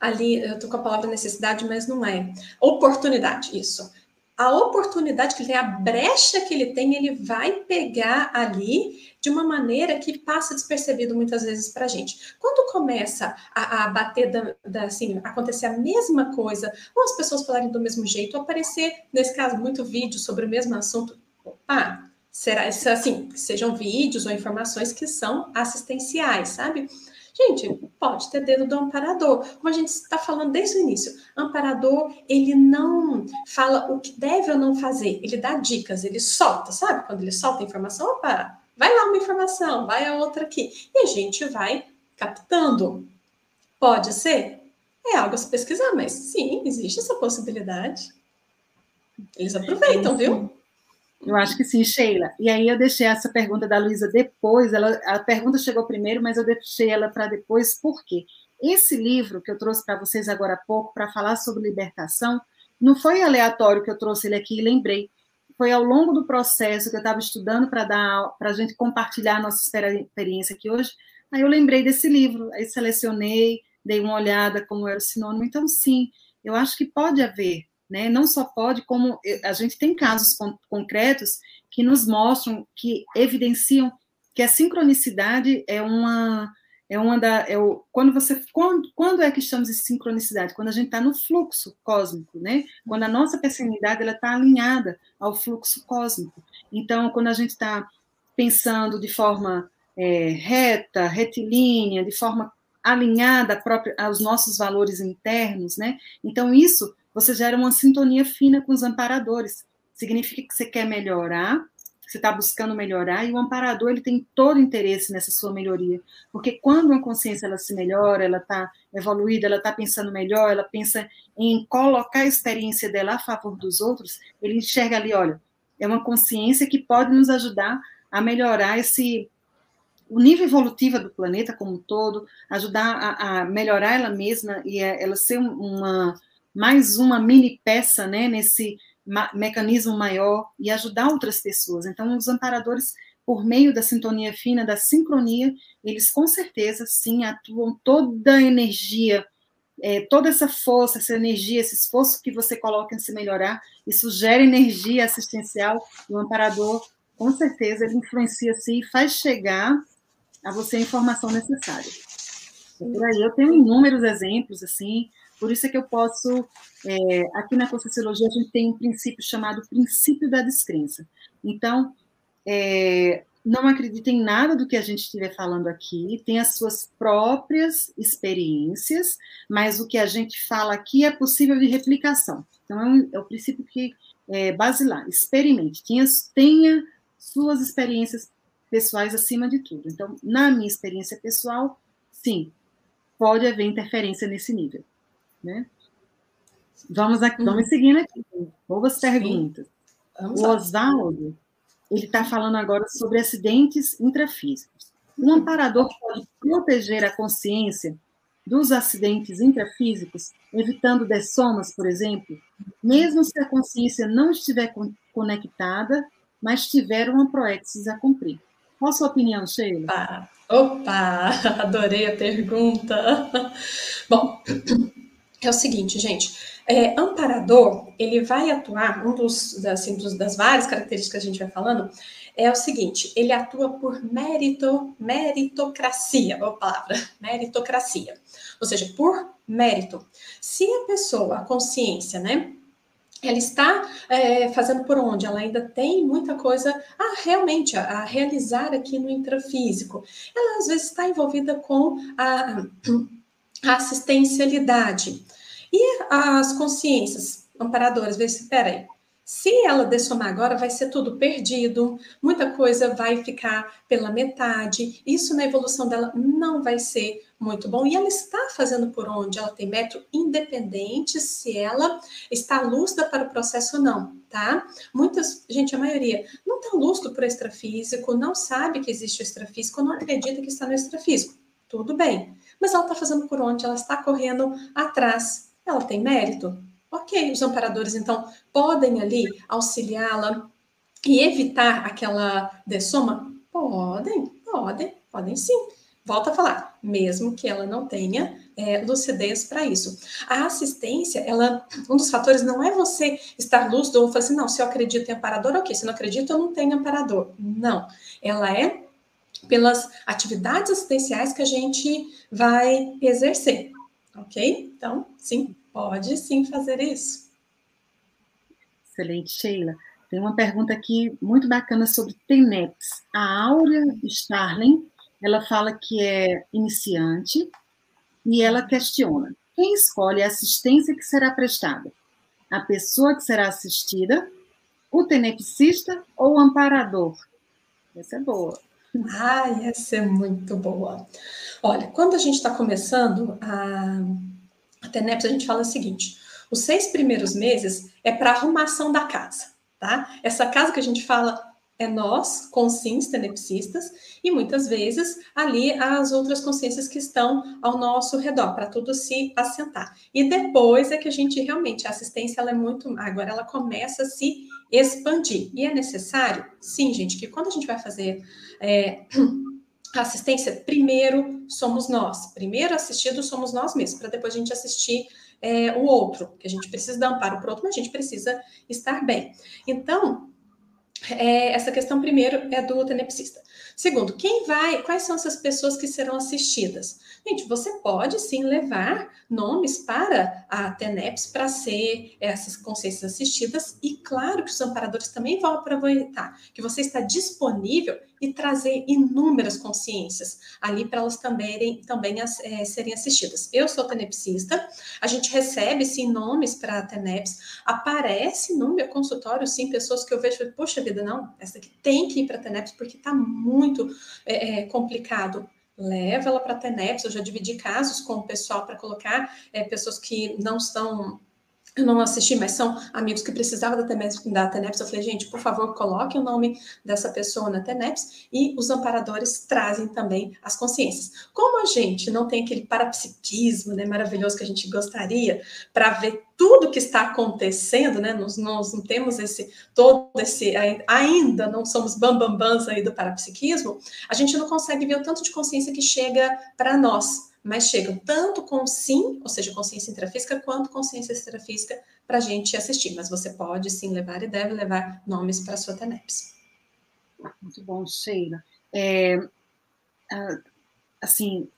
ali, eu tô com a palavra necessidade, mas não é. Oportunidade, isso. A oportunidade que ele tem, a brecha que ele tem, ele vai pegar ali de uma maneira que passa despercebido muitas vezes para a gente. Quando começa a, a bater, da, da, assim, acontecer a mesma coisa, ou as pessoas falarem do mesmo jeito, aparecer, nesse caso, muito vídeo sobre o mesmo assunto, opa, será assim, sejam vídeos ou informações que são assistenciais, sabe? Gente, pode ter dedo do amparador. Como a gente está falando desde o início, amparador, ele não fala o que deve ou não fazer, ele dá dicas, ele solta, sabe? Quando ele solta a informação, opa, vai lá uma informação, vai a outra aqui. E a gente vai captando. Pode ser? É algo a se pesquisar, mas sim, existe essa possibilidade. Eles aproveitam, viu? Eu acho que sim, Sheila. E aí eu deixei essa pergunta da Luísa depois. Ela, a pergunta chegou primeiro, mas eu deixei ela para depois, por quê? Esse livro que eu trouxe para vocês agora há pouco, para falar sobre libertação, não foi aleatório que eu trouxe ele aqui e lembrei foi ao longo do processo que eu estava estudando para dar para a gente compartilhar a nossa experiência aqui hoje. Aí eu lembrei desse livro, aí selecionei, dei uma olhada como era o sinônimo. Então, sim, eu acho que pode haver, né? Não só pode, como a gente tem casos concretos que nos mostram, que evidenciam que a sincronicidade é uma é uma da é o, quando você quando, quando é que estamos em sincronicidade? Quando a gente está no fluxo cósmico né? Quando a nossa personalidade ela está alinhada ao fluxo cósmico. Então quando a gente está pensando de forma é, reta retilínea de forma alinhada própria aos nossos valores internos né? Então isso você gera uma sintonia fina com os amparadores. Significa que você quer melhorar você está buscando melhorar, e o amparador ele tem todo interesse nessa sua melhoria, porque quando uma consciência ela se melhora, ela está evoluída, ela está pensando melhor, ela pensa em colocar a experiência dela a favor dos outros, ele enxerga ali, olha, é uma consciência que pode nos ajudar a melhorar esse o nível evolutivo do planeta como um todo, ajudar a, a melhorar ela mesma e a, ela ser uma mais uma mini peça, né, nesse mecanismo maior e ajudar outras pessoas. Então, os amparadores, por meio da sintonia fina, da sincronia, eles com certeza, sim, atuam toda a energia, é, toda essa força, essa energia, esse esforço que você coloca em se melhorar, isso gera energia assistencial e o amparador, com certeza, ele influencia sim e faz chegar a você a informação necessária. Por aí, eu tenho inúmeros exemplos, assim, por isso é que eu posso, é, aqui na Conscienciologia, a gente tem um princípio chamado princípio da descrença. Então, é, não acredite em nada do que a gente estiver falando aqui, tem as suas próprias experiências, mas o que a gente fala aqui é possível de replicação. Então, é, um, é o princípio que é basilar, experimente, tenha, tenha suas experiências pessoais acima de tudo. Então, na minha experiência pessoal, sim, pode haver interferência nesse nível. Né? Vamos, aqui, vamos uhum. seguindo aqui. Boas perguntas. o Oswaldo, ele está falando agora sobre acidentes intrafísicos. Um amparador pode proteger a consciência dos acidentes intrafísicos, evitando dessomas, por exemplo, mesmo se a consciência não estiver conectada, mas tiver uma proexis a cumprir. Qual a sua opinião, Sheila? Opa, opa adorei a pergunta. Bom, é o seguinte, gente. É, amparador, ele vai atuar, um dos, assim, dos, das várias características que a gente vai falando, é o seguinte, ele atua por mérito, meritocracia, boa palavra, meritocracia. Ou seja, por mérito. Se a pessoa, a consciência, né, ela está é, fazendo por onde? Ela ainda tem muita coisa a realmente a, a, realizar aqui no intrafísico. Ela às vezes está envolvida com a, a assistencialidade. E as consciências amparadoras, vê se, peraí, se ela dessomar agora, vai ser tudo perdido, muita coisa vai ficar pela metade. Isso na evolução dela não vai ser muito bom. E ela está fazendo por onde? Ela tem método independente se ela está lúcida para o processo ou não, tá? Muitas, gente, a maioria não está lúcido para o extrafísico, não sabe que existe o extrafísico, não acredita que está no extrafísico. Tudo bem. Mas ela está fazendo por onde? Ela está correndo atrás. Ela tem mérito? Ok, os amparadores, então, podem ali auxiliá-la e evitar aquela dessoma? Podem, podem, podem sim. Volto a falar, mesmo que ela não tenha é, lucidez para isso. A assistência, ela, um dos fatores não é você estar lúcido ou falar assim, não, se eu acredito em amparador, ok, se não acredito, eu não tenho amparador. Não, ela é pelas atividades assistenciais que a gente vai exercer, ok? Então, sim, Pode sim fazer isso. Excelente, Sheila. Tem uma pergunta aqui muito bacana sobre TENEPS. A Áurea Starling, ela fala que é iniciante e ela questiona: quem escolhe a assistência que será prestada? A pessoa que será assistida, o tenepsista ou o amparador? Essa é boa. Ah, essa é muito boa. Olha, quando a gente está começando a a TENEPS a gente fala o seguinte: os seis primeiros meses é para arrumação da casa, tá? Essa casa que a gente fala é nós, conscientes tenepsistas, e muitas vezes ali as outras consciências que estão ao nosso redor, para tudo se assentar. E depois é que a gente realmente, a assistência ela é muito, agora ela começa a se expandir. E é necessário, sim, gente, que quando a gente vai fazer é, assistência, primeiro somos nós. Primeiro assistido somos nós mesmos, para depois a gente assistir é, o outro, que a gente precisa dar amparo para o outro, mas a gente precisa estar bem. Então, é, essa questão primeiro é do tenepsista. Segundo, quem vai, quais são essas pessoas que serão assistidas? Gente, você pode sim levar nomes para a TENEPS para ser essas consciências assistidas, e claro que os amparadores também vão aproveitar que você está disponível e trazer inúmeras consciências ali para elas também, também é, serem assistidas. Eu sou tenepsista, a gente recebe sim nomes para TENEPS, aparece no meu consultório sim pessoas que eu vejo, poxa vida, não, essa aqui tem que ir para TENEPS porque está muito é, é, complicado leva ela para a TENEPS. Eu já dividi casos com o pessoal para colocar é, pessoas que não estão eu não assisti, mas são amigos que precisavam da TENEPS, da TENEPS. Eu falei, gente, por favor, coloque o nome dessa pessoa na TENEPS e os amparadores trazem também as consciências. Como a gente não tem aquele parapsiquismo né, maravilhoso que a gente gostaria para ver tudo que está acontecendo, né? Nós, nós, não temos esse todo esse ainda não somos bambambãs aí do parapsiquismo, a gente não consegue ver o tanto de consciência que chega para nós mas chegam tanto com sim, ou seja, consciência intrafísica, quanto consciência extrafísica para a gente assistir. Mas você pode sim levar e deve levar nomes para a sua TENEPS. Muito bom, Sheila. É, assim,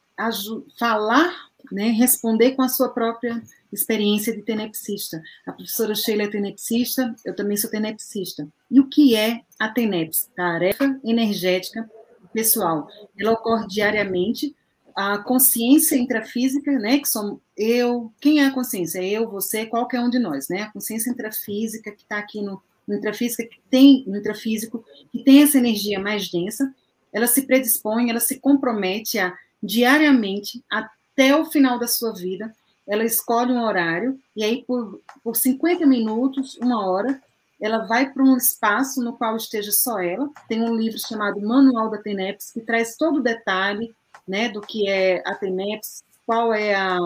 falar, né, responder com a sua própria experiência de tenepsista. A professora Sheila é tenepsista, eu também sou tenepsista. E o que é a TENEPS? Tarefa energética pessoal. Ela ocorre diariamente a consciência intrafísica, né, que somos eu, quem é a consciência? Eu, você, qualquer um de nós, né? A consciência intrafísica que está aqui no, no intrafísica, que tem no intrafísico, que tem essa energia mais densa, ela se predispõe, ela se compromete a diariamente, até o final da sua vida, ela escolhe um horário, e aí por, por 50 minutos, uma hora, ela vai para um espaço no qual esteja só ela. Tem um livro chamado Manual da TENEPS, que traz todo o detalhe né, do que é a TEMEPS, qual é a,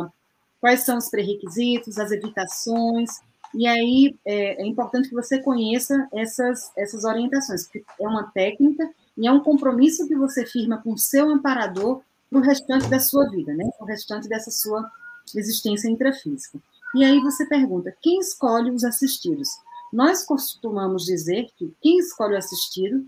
quais são os pré-requisitos, as evitações, e aí é, é, importante que você conheça essas, essas orientações, porque é uma técnica e é um compromisso que você firma com o seu amparador para o restante da sua vida, né, o restante dessa sua existência intrafísica. E aí você pergunta, quem escolhe os assistidos? Nós costumamos dizer que quem escolhe o assistido,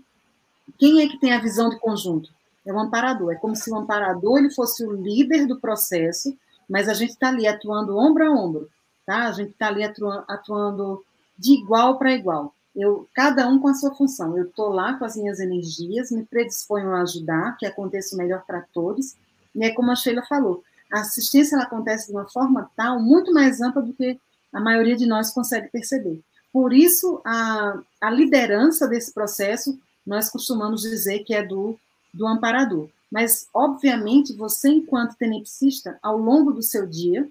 quem é que tem a visão de conjunto? É o amparador. É como se o amparador ele fosse o líder do processo, mas a gente está ali atuando ombro a ombro, tá? A gente está ali atuando, de igual para igual. Eu, cada um com a sua função. Eu estou lá com as minhas energias, me predisponho a ajudar, que aconteça o melhor para todos. E é como a Sheila falou, a assistência ela acontece de uma forma tal, muito mais ampla do que a maioria de nós consegue perceber. Por isso, a, a liderança desse processo, nós costumamos dizer que é do, do amparador. Mas, obviamente, você, enquanto tenepsista, ao longo do seu dia,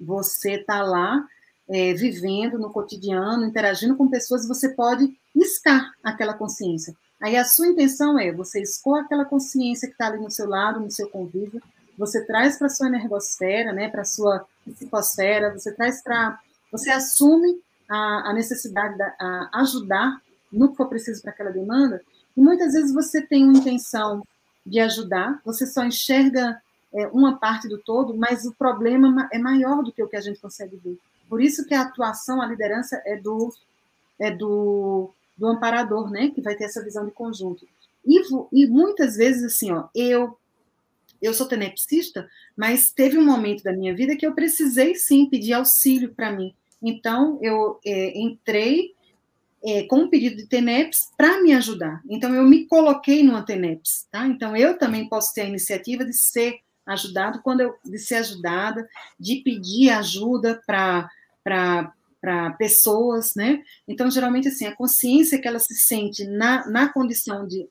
você está lá é, vivendo no cotidiano, interagindo com pessoas, você pode iscar aquela consciência. Aí a sua intenção é, você escoa aquela consciência que está ali no seu lado, no seu convívio, você traz para a sua energosfera, né, para a sua psicosfera, você traz para... Você assume a, a necessidade de ajudar no que for preciso para aquela demanda, e muitas vezes você tem uma intenção de ajudar, você só enxerga é, uma parte do todo, mas o problema é maior do que o que a gente consegue ver. Por isso que a atuação, a liderança é do, é do, do amparador, né, que vai ter essa visão de conjunto. E, e muitas vezes, assim, ó, eu eu sou tenepsista, mas teve um momento da minha vida que eu precisei sim pedir auxílio para mim. Então, eu é, entrei é, com um pedido de TENEPS para me ajudar. Então, eu me coloquei numa TENEPS, tá? Então, eu também posso ter a iniciativa de ser ajudado, quando eu, de ser ajudada, de pedir ajuda para para pessoas, né? Então, geralmente, assim, a consciência que ela se sente na, na condição de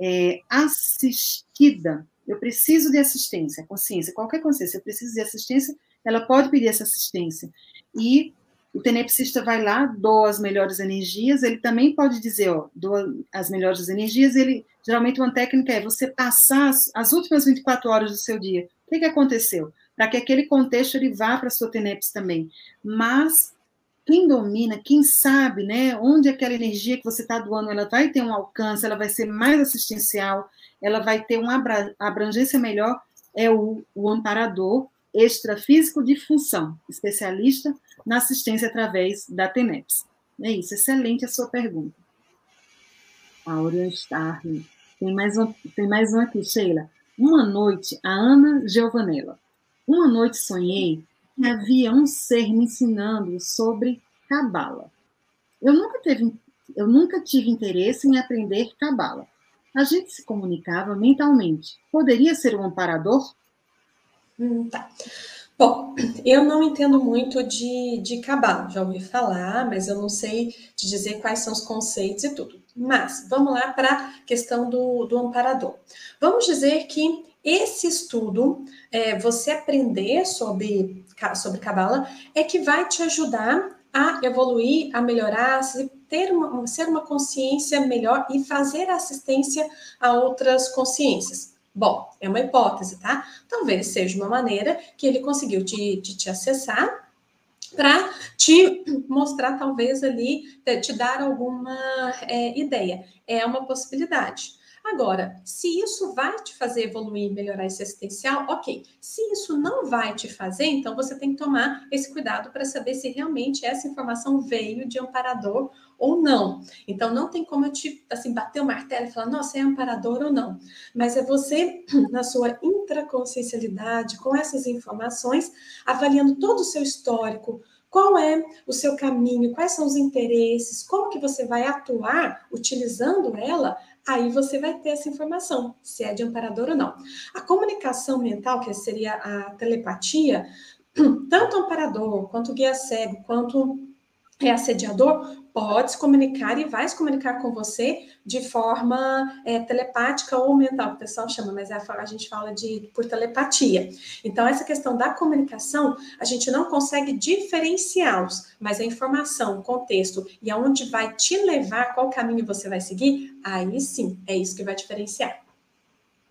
é, assistida, eu preciso de assistência, consciência, qualquer consciência, eu preciso de assistência, ela pode pedir essa assistência. E o tenepsista vai lá, doa as melhores energias, ele também pode dizer, ó, doa as melhores energias, ele, geralmente uma técnica é você passar as, as últimas 24 horas do seu dia. O que, que aconteceu? Para que aquele contexto ele vá para a sua tenepes também. Mas quem domina, quem sabe, né, onde aquela energia que você está doando, ela vai ter um alcance, ela vai ser mais assistencial, ela vai ter uma abrangência melhor, é o, o amparador extrafísico de função, especialista na assistência através da TENEPS. É isso, excelente a sua pergunta. Áurea Starling. Tem mais, um, tem mais um aqui, Sheila. Uma noite, a Ana Giovanella. Uma noite sonhei que havia um ser me ensinando sobre Cabala. Eu nunca, teve, eu nunca tive interesse em aprender Cabala. A gente se comunicava mentalmente. Poderia ser um amparador? Hum, tá. Bom, eu não entendo muito de, de cabala, já ouvi falar, mas eu não sei te dizer quais são os conceitos e tudo. Mas vamos lá para a questão do, do amparador. Vamos dizer que esse estudo, é, você aprender sobre, sobre cabala, é que vai te ajudar a evoluir, a melhorar, ter uma, ser uma consciência melhor e fazer assistência a outras consciências. Bom, é uma hipótese, tá? Talvez seja uma maneira que ele conseguiu te, te, acessar para te mostrar, talvez ali, te dar alguma é, ideia. É uma possibilidade. Agora, se isso vai te fazer evoluir, melhorar esse assistencial, ok. Se isso não vai te fazer, então você tem que tomar esse cuidado para saber se realmente essa informação veio de amparador ou não. Então, não tem como eu te, assim, bater o martelo e falar, nossa, é amparador ou não. Mas é você, na sua intraconsciencialidade, com essas informações, avaliando todo o seu histórico, qual é o seu caminho, quais são os interesses, como que você vai atuar utilizando ela aí você vai ter essa informação, se é de amparador ou não. A comunicação mental, que seria a telepatia, tanto amparador, quanto guia cego, quanto é assediador, pode se comunicar e vai se comunicar com você de forma é, telepática ou mental, o pessoal chama, mas é a, a gente fala de por telepatia. Então, essa questão da comunicação, a gente não consegue diferenciá-los, mas a informação, o contexto e aonde vai te levar, qual caminho você vai seguir, aí sim, é isso que vai diferenciar.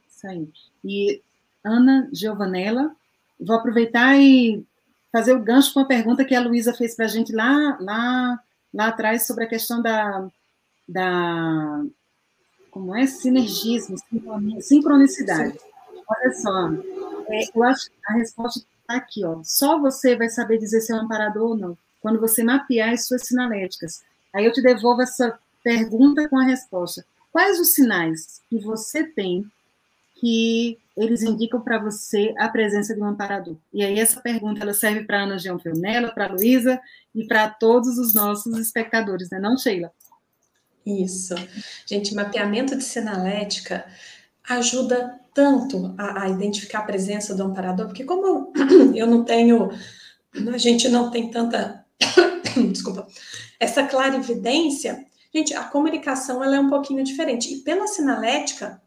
Isso aí. E Ana Giovanella, vou aproveitar e fazer o gancho com a pergunta que a Luísa fez para a gente lá, lá lá atrás sobre a questão da, da como é sinergismo, sincronicidade. Olha só, é, eu acho que a resposta está aqui, ó. Só você vai saber dizer se é um amparador ou não, quando você mapear as suas sinaléticas. Aí eu te devolvo essa pergunta com a resposta. Quais os sinais que você tem que eles indicam para você a presença de um amparador. E aí essa pergunta ela serve para Ana Gianfernella, para Luísa e para todos os nossos espectadores, né? Não, Sheila? Isso. Gente, mapeamento de sinalética, ajuda tanto a, a, identificar a presença do amparador, porque como eu não tenho, a gente não tem tanta, desculpa, essa clarividência, gente, a comunicação ela é um pouquinho diferente. E pela sinalética,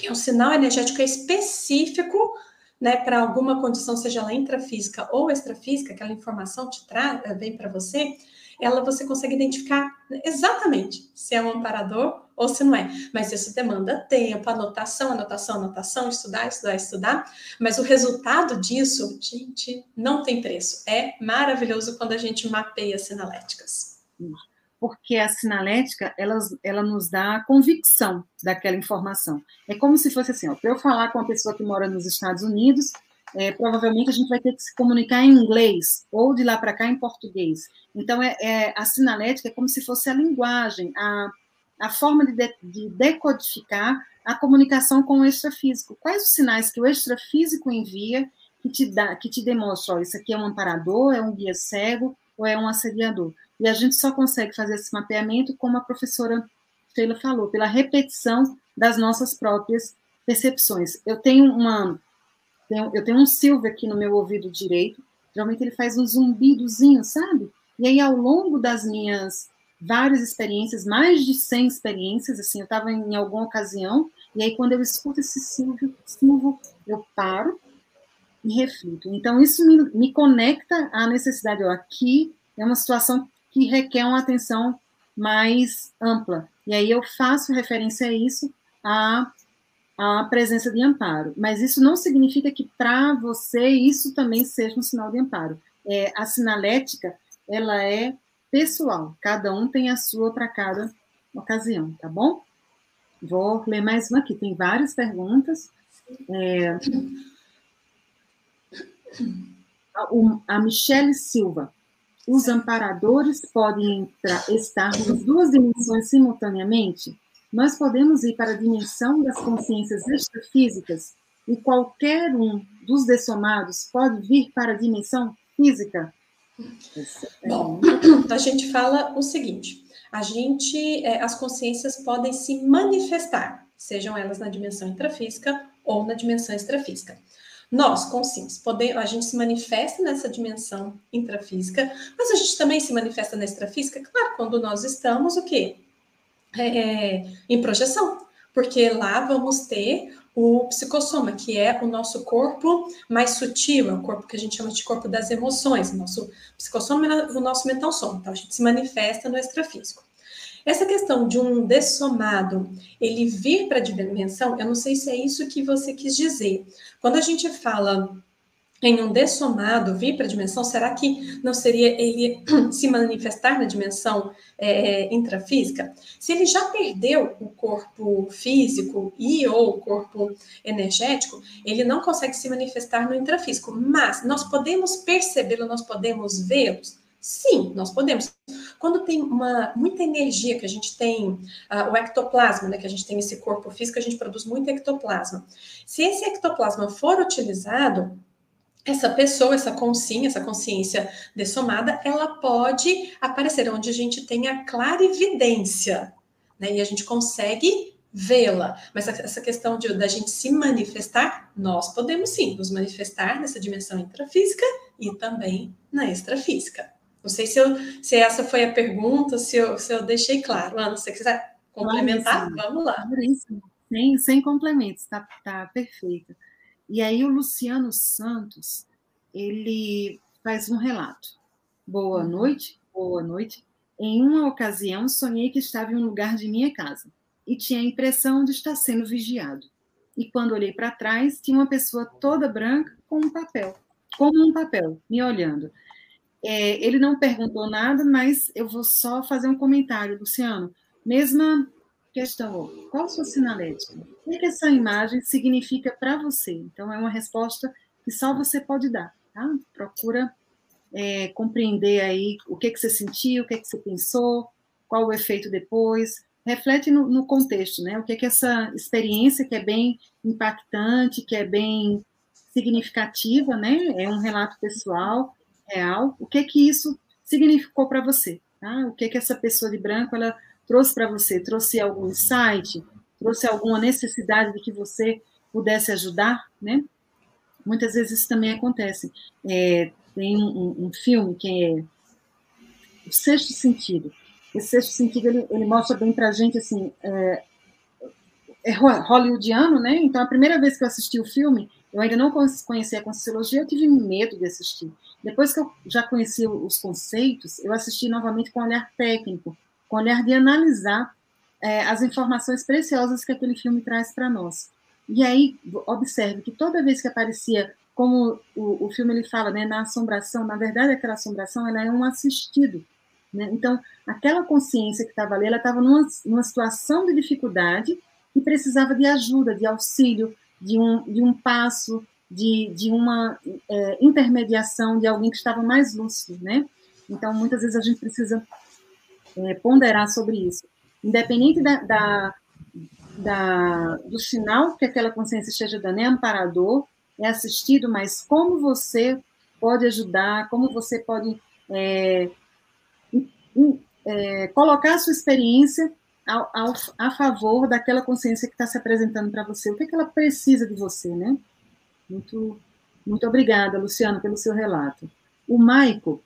que é um sinal energético específico, né, para alguma condição, seja ela intrafísica ou extrafísica, aquela informação te traz, vem para você, ela você consegue identificar exatamente se é um amparador ou se não é. Mas isso demanda tempo, anotação, anotação, anotação, estudar, estudar, estudar. Mas o resultado disso, gente, não tem preço. É maravilhoso quando a gente mapeia sinaléticas. Porque a sinalética, ela, ela nos dá a convicção daquela informação. É como se fosse assim, para eu falar com uma pessoa que mora nos Estados Unidos, é, provavelmente a gente vai ter que se comunicar em inglês ou de lá para cá em português. Então, é, é, a sinalética é como se fosse a linguagem, a, a forma de, de, de decodificar a comunicação com o extrafísico. Quais os sinais que o extrafísico envia que te dá, que te demonstra, ó, isso aqui é um amparador, é um guia cego ou é um assediador. E a gente só consegue fazer esse mapeamento, como a professora Sheila falou, pela repetição das nossas próprias percepções. Eu tenho uma eu tenho um Silver aqui no meu ouvido direito, geralmente ele faz um zumbidozinho, sabe? E aí, ao longo das minhas várias experiências, mais de 100 experiências, assim, eu estava em alguma ocasião, e aí quando eu escuto esse silvo, silvo eu paro e reflito. Então, isso me, me conecta à necessidade, ó, aqui é uma situação que requer uma atenção mais ampla. E aí eu faço referência a isso, a a presença de amparo. Mas isso não significa que para você isso também seja um sinal de amparo. É, a sinalética, ela é pessoal, cada um tem a sua para cada ocasião, tá bom? Vou ler mais uma aqui, tem várias perguntas. É, a Michele Silva, os amparadores podem entrar, estar nas duas dimensões simultaneamente? nós podemos ir para a dimensão das consciências extrafísicas e qualquer um dos dessomados pode vir para a dimensão física? Bom, a gente fala o seguinte: a gente, é, as consciências podem se manifestar, sejam elas na dimensão intrafísica ou na dimensão extrafísica. Nós, conscientes, podemos, a gente se manifesta nessa dimensão intrafísica, mas a gente também se manifesta na extrafísica, claro, quando nós estamos o quê? É, é, em projeção, porque lá vamos ter o psicossoma, que é o nosso corpo mais sutil, é o corpo que a gente chama de corpo das emoções, o nosso psicossoma é o nosso mental soma, então a gente se manifesta no extrafísico. Essa questão de um dessomado, ele vir para a dimensão, eu não sei se é isso que você quis dizer. Quando a gente fala em um dessomado vir para a dimensão, será que não seria ele se manifestar na dimensão é, intrafísica? Se ele já perdeu o corpo físico e ou o corpo energético, ele não consegue se manifestar no intrafísico, mas nós podemos percebê-lo, nós podemos vê-lo? Sim, nós podemos. Quando tem uma, muita energia, que a gente tem uh, o ectoplasma, né, que a gente tem esse corpo físico, a gente produz muito ectoplasma. Se esse ectoplasma for utilizado, essa pessoa, essa consciência, essa consciência dessomada, ela pode aparecer onde a gente tem a clarividência, né? E a gente consegue vê-la. Mas essa questão de, da gente se manifestar, nós podemos sim nos manifestar nessa dimensão intrafísica e também na extrafísica. Não sei se, eu, se essa foi a pergunta, se eu, se eu deixei claro. Ana, se você quiser complementar, vamos lá. Sem, sem complementos, tá, tá perfeito. E aí o Luciano Santos, ele faz um relato. Boa uhum. noite, boa noite. Em uma ocasião, sonhei que estava em um lugar de minha casa e tinha a impressão de estar sendo vigiado. E quando olhei para trás, tinha uma pessoa toda branca com um papel, como um papel, me olhando. É, ele não perguntou nada, mas eu vou só fazer um comentário, Luciano. Mesma questão, qual a sua sinalética? O que essa imagem significa para você? Então, é uma resposta que só você pode dar, tá? Procura é, compreender aí o que, que você sentiu, o que, que você pensou, qual o efeito depois, reflete no, no, contexto, né? O que que essa experiência que é bem impactante, que é bem significativa, né? É um relato pessoal, real. O que que isso significou para você? Tá? O que que essa pessoa de branco ela trouxe para você? Trouxe algum insight? trouxe alguma necessidade de que você pudesse ajudar, né? Muitas vezes isso também acontece. É, tem um, um, filme que é O Sexto Sentido. Esse Sexto Sentido, ele, ele mostra bem pra gente, assim, é, é hollywoodiano, né? Então, a primeira vez que eu assisti o filme, eu ainda não conhecia a Conscienciologia, eu tive medo de assistir. Depois que eu já conheci os conceitos, eu assisti novamente com olhar técnico, com olhar de analisar é, as informações preciosas que aquele filme traz para nós. E aí, observe que toda vez que aparecia, como o, o filme ele fala, né, na assombração, na verdade, aquela assombração ela é um assistido. Né? Então, aquela consciência que estava ali, ela estava numa, numa situação de dificuldade e precisava de ajuda, de auxílio, de um, de um passo, de, de uma é, intermediação de alguém que estava mais lúcido, né? Então, muitas vezes a gente precisa é, ponderar sobre isso. Independente da, da, da, do sinal que aquela consciência esteja dando, é amparador, é assistido, mas como você pode ajudar, como você pode é, é, colocar a sua experiência ao, ao, a favor daquela consciência que está se apresentando para você. O que, é que ela precisa de você, né? Muito, muito obrigada, Luciano, pelo seu relato. O Maico,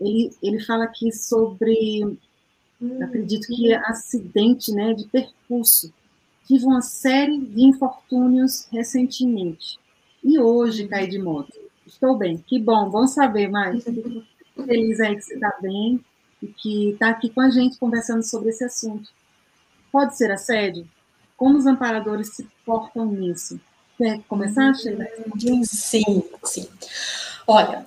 ele, ele fala aqui sobre, hum, acredito que é acidente né, de percurso. Tive uma série de infortúnios recentemente. E hoje caí de moto. Estou bem. Que bom, bom saber, Maico. feliz aí que você está bem e que está aqui com a gente conversando sobre esse assunto. Pode ser assédio? Como os amparadores se portam nisso? Quer começar, Sheila? Sim, sim. Olha,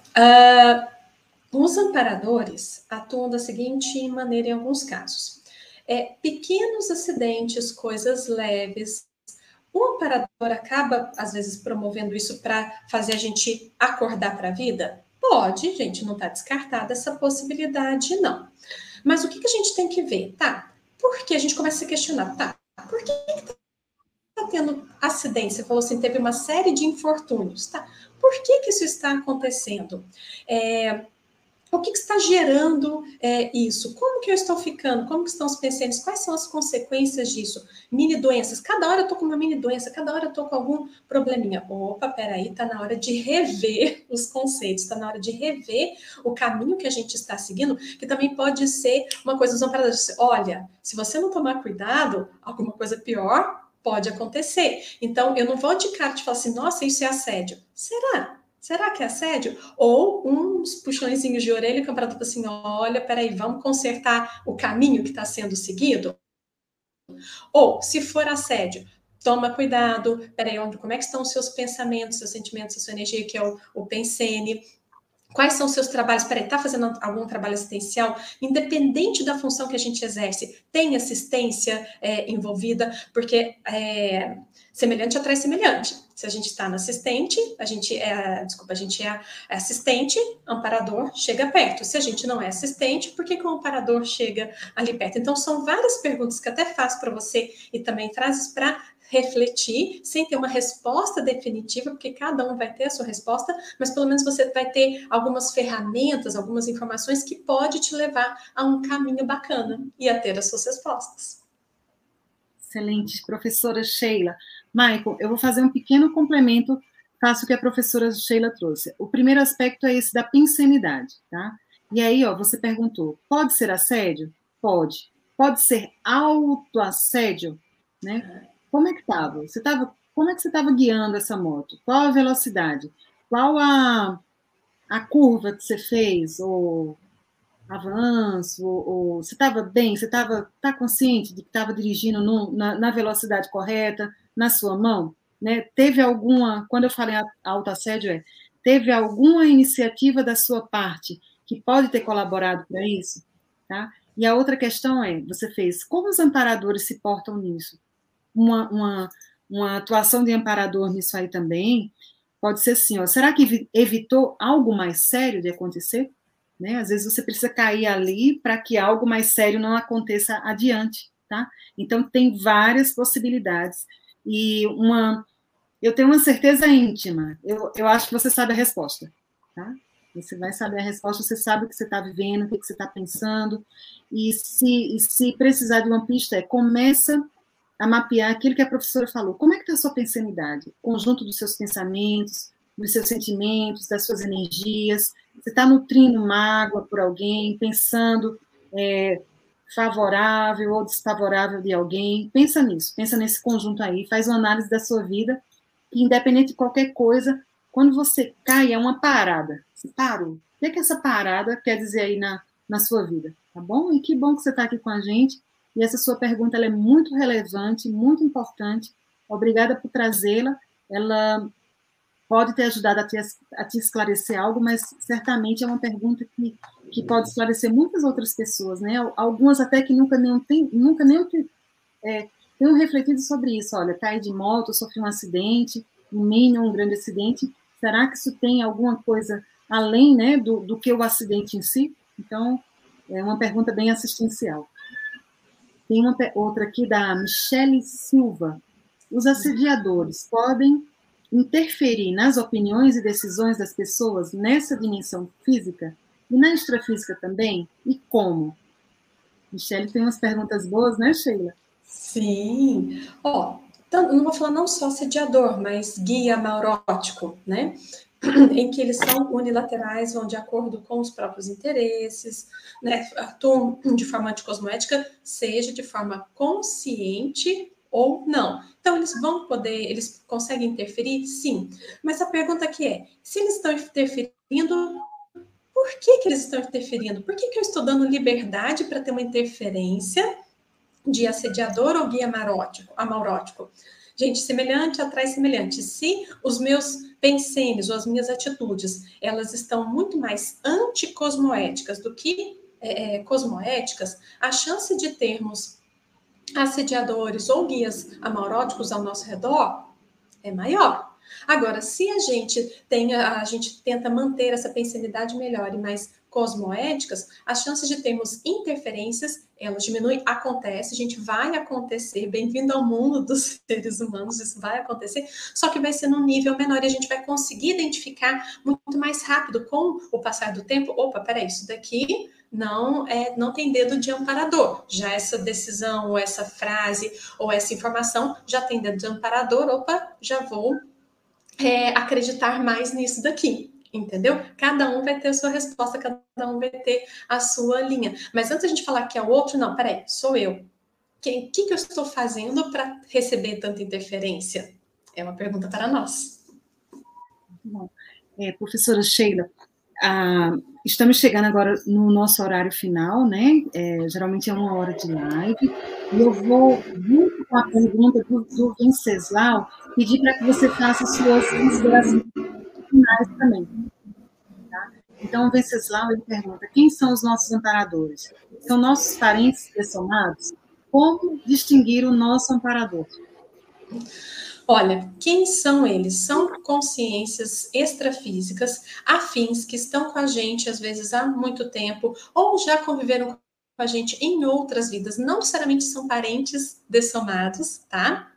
uh, os amparadores atuam da seguinte maneira em alguns casos. É, pequenos acidentes, coisas leves, o amparador acaba, às vezes, promovendo isso para fazer a gente acordar para a vida? Pode, gente, não está descartada essa possibilidade, não. Mas o que, que a gente tem que ver? Tá, porque a gente começa a questionar, tá? Por que está tendo acidente? Você falou assim, teve uma série de infortúnios, tá? Por que, que isso está acontecendo? É, o que, que está gerando é, isso? Como que eu estou ficando? Como que estão os pensamentos? Quais são as consequências disso? Mini doenças. Cada hora eu estou com uma mini doença, cada hora eu estou com algum probleminha. Opa, peraí, está na hora de rever os conceitos, está na hora de rever o caminho que a gente está seguindo, que também pode ser uma coisa usando para olha, se você não tomar cuidado, alguma coisa pior pode acontecer. Então, eu não vou de cara te falar assim, nossa, isso é assédio. Será? Será que é assédio? Ou uns puxõezinhos de orelha que o campeonato assim: olha, peraí, vamos consertar o caminho que está sendo seguido? Ou, se for assédio, toma cuidado, peraí, onde, como é que estão os seus pensamentos, seus sentimentos, a sua energia, que é o, o pensene. Quais são os seus trabalhos? Peraí, está fazendo algum trabalho assistencial? Independente da função que a gente exerce, tem assistência é, envolvida, porque é, semelhante atrai semelhante. Se a gente está no assistente, a gente é, desculpa, a gente é assistente, amparador chega perto. Se a gente não é assistente, por que, que o amparador chega ali perto? Então, são várias perguntas que até faço para você e também trazes para refletir, sem ter uma resposta definitiva, porque cada um vai ter a sua resposta, mas pelo menos você vai ter algumas ferramentas, algumas informações que pode te levar a um caminho bacana e a ter as suas respostas. Excelente, professora Sheila. Michael, eu vou fazer um pequeno complemento, faço o que a professora Sheila trouxe. O primeiro aspecto é esse da pensenidade, tá? E aí, ó, você perguntou, pode ser assédio? Pode. Pode ser autoassédio, né? Como é que estava? Você tava, como é que você estava guiando essa moto? Qual a velocidade? Qual a, a curva que você fez? Ou avanço? Ou, ou você estava bem? Você estava tá consciente de que estava dirigindo no, na, na, velocidade correta, na sua mão? Né? Teve alguma, quando eu falei autoassédio, é, teve alguma iniciativa da sua parte que pode ter colaborado para isso? Tá? E a outra questão é, você fez, como os amparadores se portam nisso? uma, uma, uma atuação de amparador nisso aí também pode ser assim, ó, será que evitou algo mais sério de acontecer? Né? Às vezes você precisa cair ali para que algo mais sério não aconteça adiante, tá? Então tem várias possibilidades e uma, eu tenho uma certeza íntima. Eu, eu acho que você sabe a resposta, tá? Você vai saber a resposta, você sabe o que você está vivendo, o que você está pensando. E se, e se precisar de uma pista, é começa a mapear aquilo que a professora falou. Como é que está a sua pensanidade? O conjunto dos seus pensamentos, dos seus sentimentos, das suas energias. Você está nutrindo mágoa por alguém, pensando é, favorável ou desfavorável de alguém. Pensa nisso, pensa nesse conjunto aí, faz uma análise da sua vida, e independente de qualquer coisa, quando você cai, é uma parada. Você parou. O que, é que essa parada quer dizer aí na, na sua vida? Tá bom? E que bom que você está aqui com a gente. E essa sua pergunta é muito relevante, muito importante. Obrigada por trazê-la. Ela pode ter ajudado a te, a te, esclarecer algo, mas certamente é uma pergunta que, que pode esclarecer muitas outras pessoas, né? Algumas até que nunca nem tem, nunca nem é, tenham refletido sobre isso. Olha, caí de moto, sofri um acidente, um mini um grande acidente. Será que isso tem alguma coisa além, né, do, do que o acidente em si? Então, é uma pergunta bem assistencial. Tem uma outra aqui da Michele Silva. Os assediadores podem interferir nas opiniões e decisões das pessoas nessa dimensão física e na extrafísica também? E como? Michele tem umas perguntas boas, né, Sheila? Sim. Ó, então, não vou falar não só assediador, mas guia maurótico, né? em que eles são unilaterais, vão de acordo com os próprios interesses, né, atuam de forma anticosmoética, seja de forma consciente ou não. Então, eles vão poder, eles conseguem interferir? Sim. Mas a pergunta aqui é, se eles estão interferindo, por que, que eles estão interferindo? Por que, que eu estou dando liberdade para ter uma interferência de assediador ou guia amarótico? amaurótico? Gente, semelhante atrai semelhante. Se os meus pensênios ou as minhas atitudes, elas estão muito mais anticosmoéticas do que é, é, cosmoéticas, a chance de termos assediadores ou guias amauróticos ao nosso redor é maior. Agora, se a gente tem, a gente tenta manter essa pensanidade melhor e mais cosmoéticas, as chances de termos interferências, elas diminuem, acontece, a gente vai acontecer, bem-vindo ao mundo dos seres humanos, isso vai acontecer, só que vai ser num nível menor e a gente vai conseguir identificar muito mais rápido com o passar do tempo, opa, peraí, isso daqui não é não tem dedo de amparador. Já essa decisão, ou essa frase, ou essa informação já tem dedo de amparador, opa, já vou é, acreditar mais nisso daqui entendeu? Cada um vai ter a sua resposta, cada um vai ter a sua linha. Mas antes a gente falar que é o outro, não, peraí, sou eu. O que, que, que eu estou fazendo para receber tanta interferência? É uma pergunta para nós. Bom, é, professora Sheila, ah, estamos chegando agora no nosso horário final, né? É, geralmente é uma hora de live, e eu vou, junto com a pergunta do, do Venceslau, pedir para que você faça suas considerações finais também. Tá? Então, Venceslau ele pergunta: quem são os nossos amparadores? São nossos parentes dessomados? Como distinguir o nosso amparador? Olha, quem são eles? São consciências extrafísicas, afins, que estão com a gente, às vezes, há muito tempo, ou já conviveram com a gente em outras vidas. Não necessariamente são parentes dessomados, tá?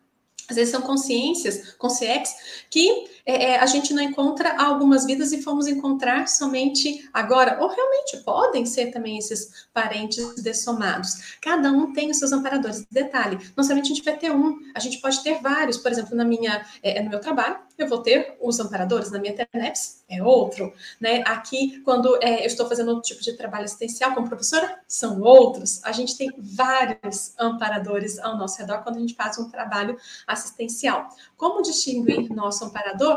Às vezes são consciências, consciências, que é, é, a gente não encontra algumas vidas e fomos encontrar somente agora. Ou realmente podem ser também esses parentes dessomados. Cada um tem os seus amparadores. Detalhe, não somente a gente vai ter um, a gente pode ter vários. Por exemplo, na minha, é, no meu trabalho, eu vou ter os amparadores, na minha TENEPS é outro. Né? Aqui, quando é, eu estou fazendo outro tipo de trabalho assistencial como professora, são outros. A gente tem vários amparadores ao nosso redor quando a gente faz um trabalho assistencial. Como distinguir nosso amparador?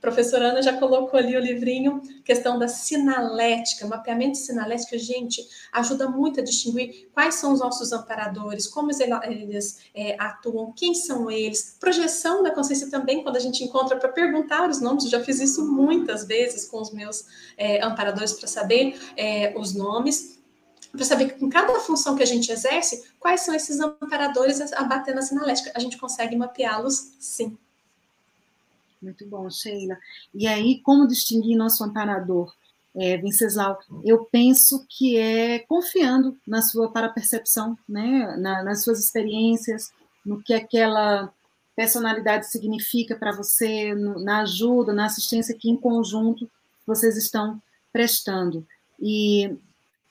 Professora Ana já colocou ali o livrinho, questão da sinalética, mapeamento de sinalética, gente, ajuda muito a distinguir quais são os nossos amparadores, como eles é, atuam, quem são eles, projeção da consciência também, quando a gente encontra para perguntar os nomes, eu já fiz isso muitas vezes com os meus é, amparadores para saber é, os nomes, para saber que com cada função que a gente exerce, quais são esses amparadores a bater na sinalética, a gente consegue mapeá-los sim. Muito bom, Sheila. E aí, como distinguir nosso amparador? É, Venceslau, eu penso que é confiando na sua parapercepção, né? Na, nas suas experiências, no que aquela personalidade significa para você, no, na ajuda, na assistência que em conjunto vocês estão prestando. E,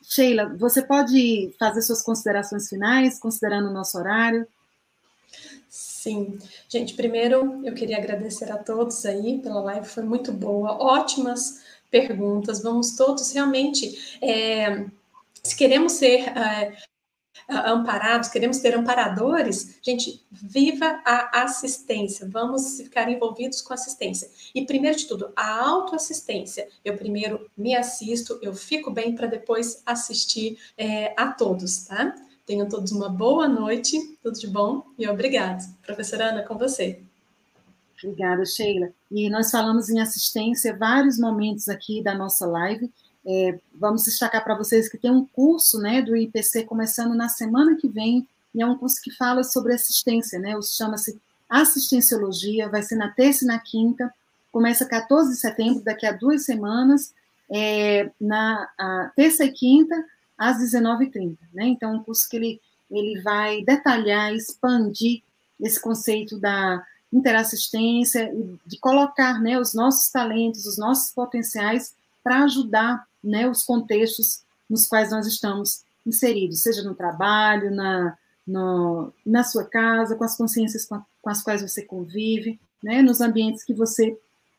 Sheila, você pode fazer suas considerações finais, considerando o nosso horário? Sim. Gente, primeiro eu queria agradecer a todos aí pela live, foi muito boa, ótimas perguntas. Vamos todos realmente, é, se queremos ser é, amparados, queremos ter amparadores, gente, viva a assistência, vamos ficar envolvidos com assistência. E primeiro de tudo, a autoassistência. Eu primeiro me assisto, eu fico bem para depois assistir é, a todos, tá? Tenham todos uma boa noite, tudo de bom e obrigado. Professora Ana, com você. Obrigada, Sheila. E nós falamos em assistência vários momentos aqui da nossa live. É, vamos destacar para vocês que tem um curso né, do IPC começando na semana que vem, e é um curso que fala sobre assistência, né? Chama-se Assistenciologia, vai ser na terça e na quinta, começa 14 de setembro, daqui a duas semanas, é, na terça e quinta, às 19h30. Né? Então, um curso que ele, ele vai detalhar, expandir esse conceito da interassistência e de colocar né, os nossos talentos, os nossos potenciais para ajudar né, os contextos nos quais nós estamos inseridos, seja no trabalho, na, no, na sua casa, com as consciências com, com as quais você convive, né, nos ambientes que você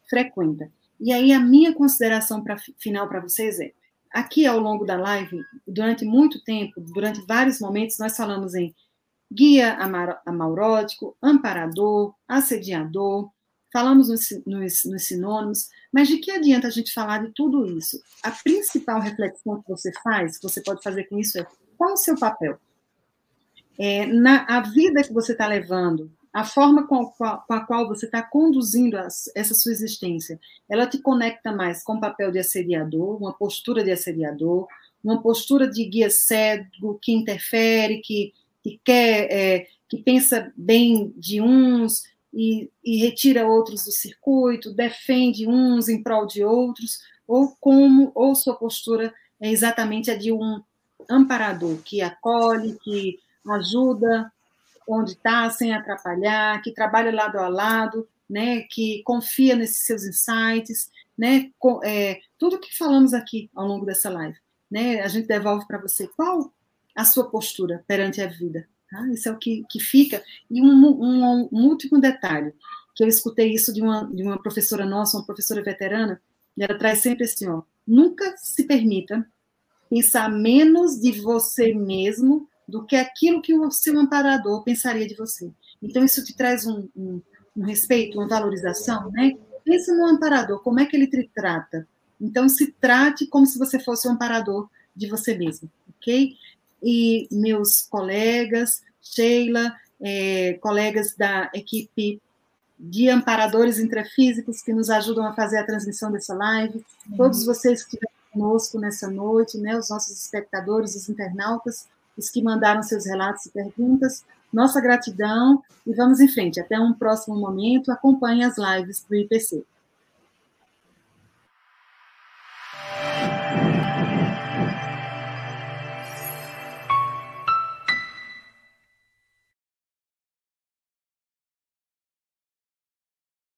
frequenta. E aí a minha consideração pra, final para vocês é, aqui ao longo da live, durante muito tempo, durante vários momentos, nós falamos em guia amaurótico, amparador, assediador, falamos nos, nos, nos, sinônimos, mas de que adianta a gente falar de tudo isso? A principal reflexão que você faz, que você pode fazer com isso, é qual o seu papel? É, na a vida que você está levando, a forma com a, qual você está conduzindo essa sua existência, ela te conecta mais com o papel de assediador, uma postura de assediador, uma postura de guia cego que interfere, que que quer, é, que pensa bem de uns e, e, retira outros do circuito, defende uns em prol de outros, ou como, ou sua postura é exatamente a de um amparador que acolhe, que ajuda onde está sem atrapalhar, que trabalha lado a lado, né, que confia nesses seus insights, né, com, é, tudo que falamos aqui ao longo dessa live, né, a gente devolve para você qual a sua postura perante a vida. Tá? Isso é o que, que fica. E um, um, um, último detalhe, que eu escutei isso de uma, de uma professora nossa, uma professora veterana, e ela traz sempre assim, ó, nunca se permita pensar menos de você mesmo do que aquilo que o seu amparador pensaria de você. Então, isso te traz um, um, um respeito, uma valorização, né? Pense no amparador, como é que ele te trata. Então, se trate como se você fosse o amparador de você mesmo, ok? e meus colegas, Sheila, é, colegas da equipe de amparadores intrafísicos que nos ajudam a fazer a transmissão dessa live, uhum. todos vocês que estiveram conosco nessa noite, né, os nossos espectadores, os internautas, os que mandaram seus relatos e perguntas, nossa gratidão e vamos em frente. Até um próximo momento. Acompanhe as lives do IPC.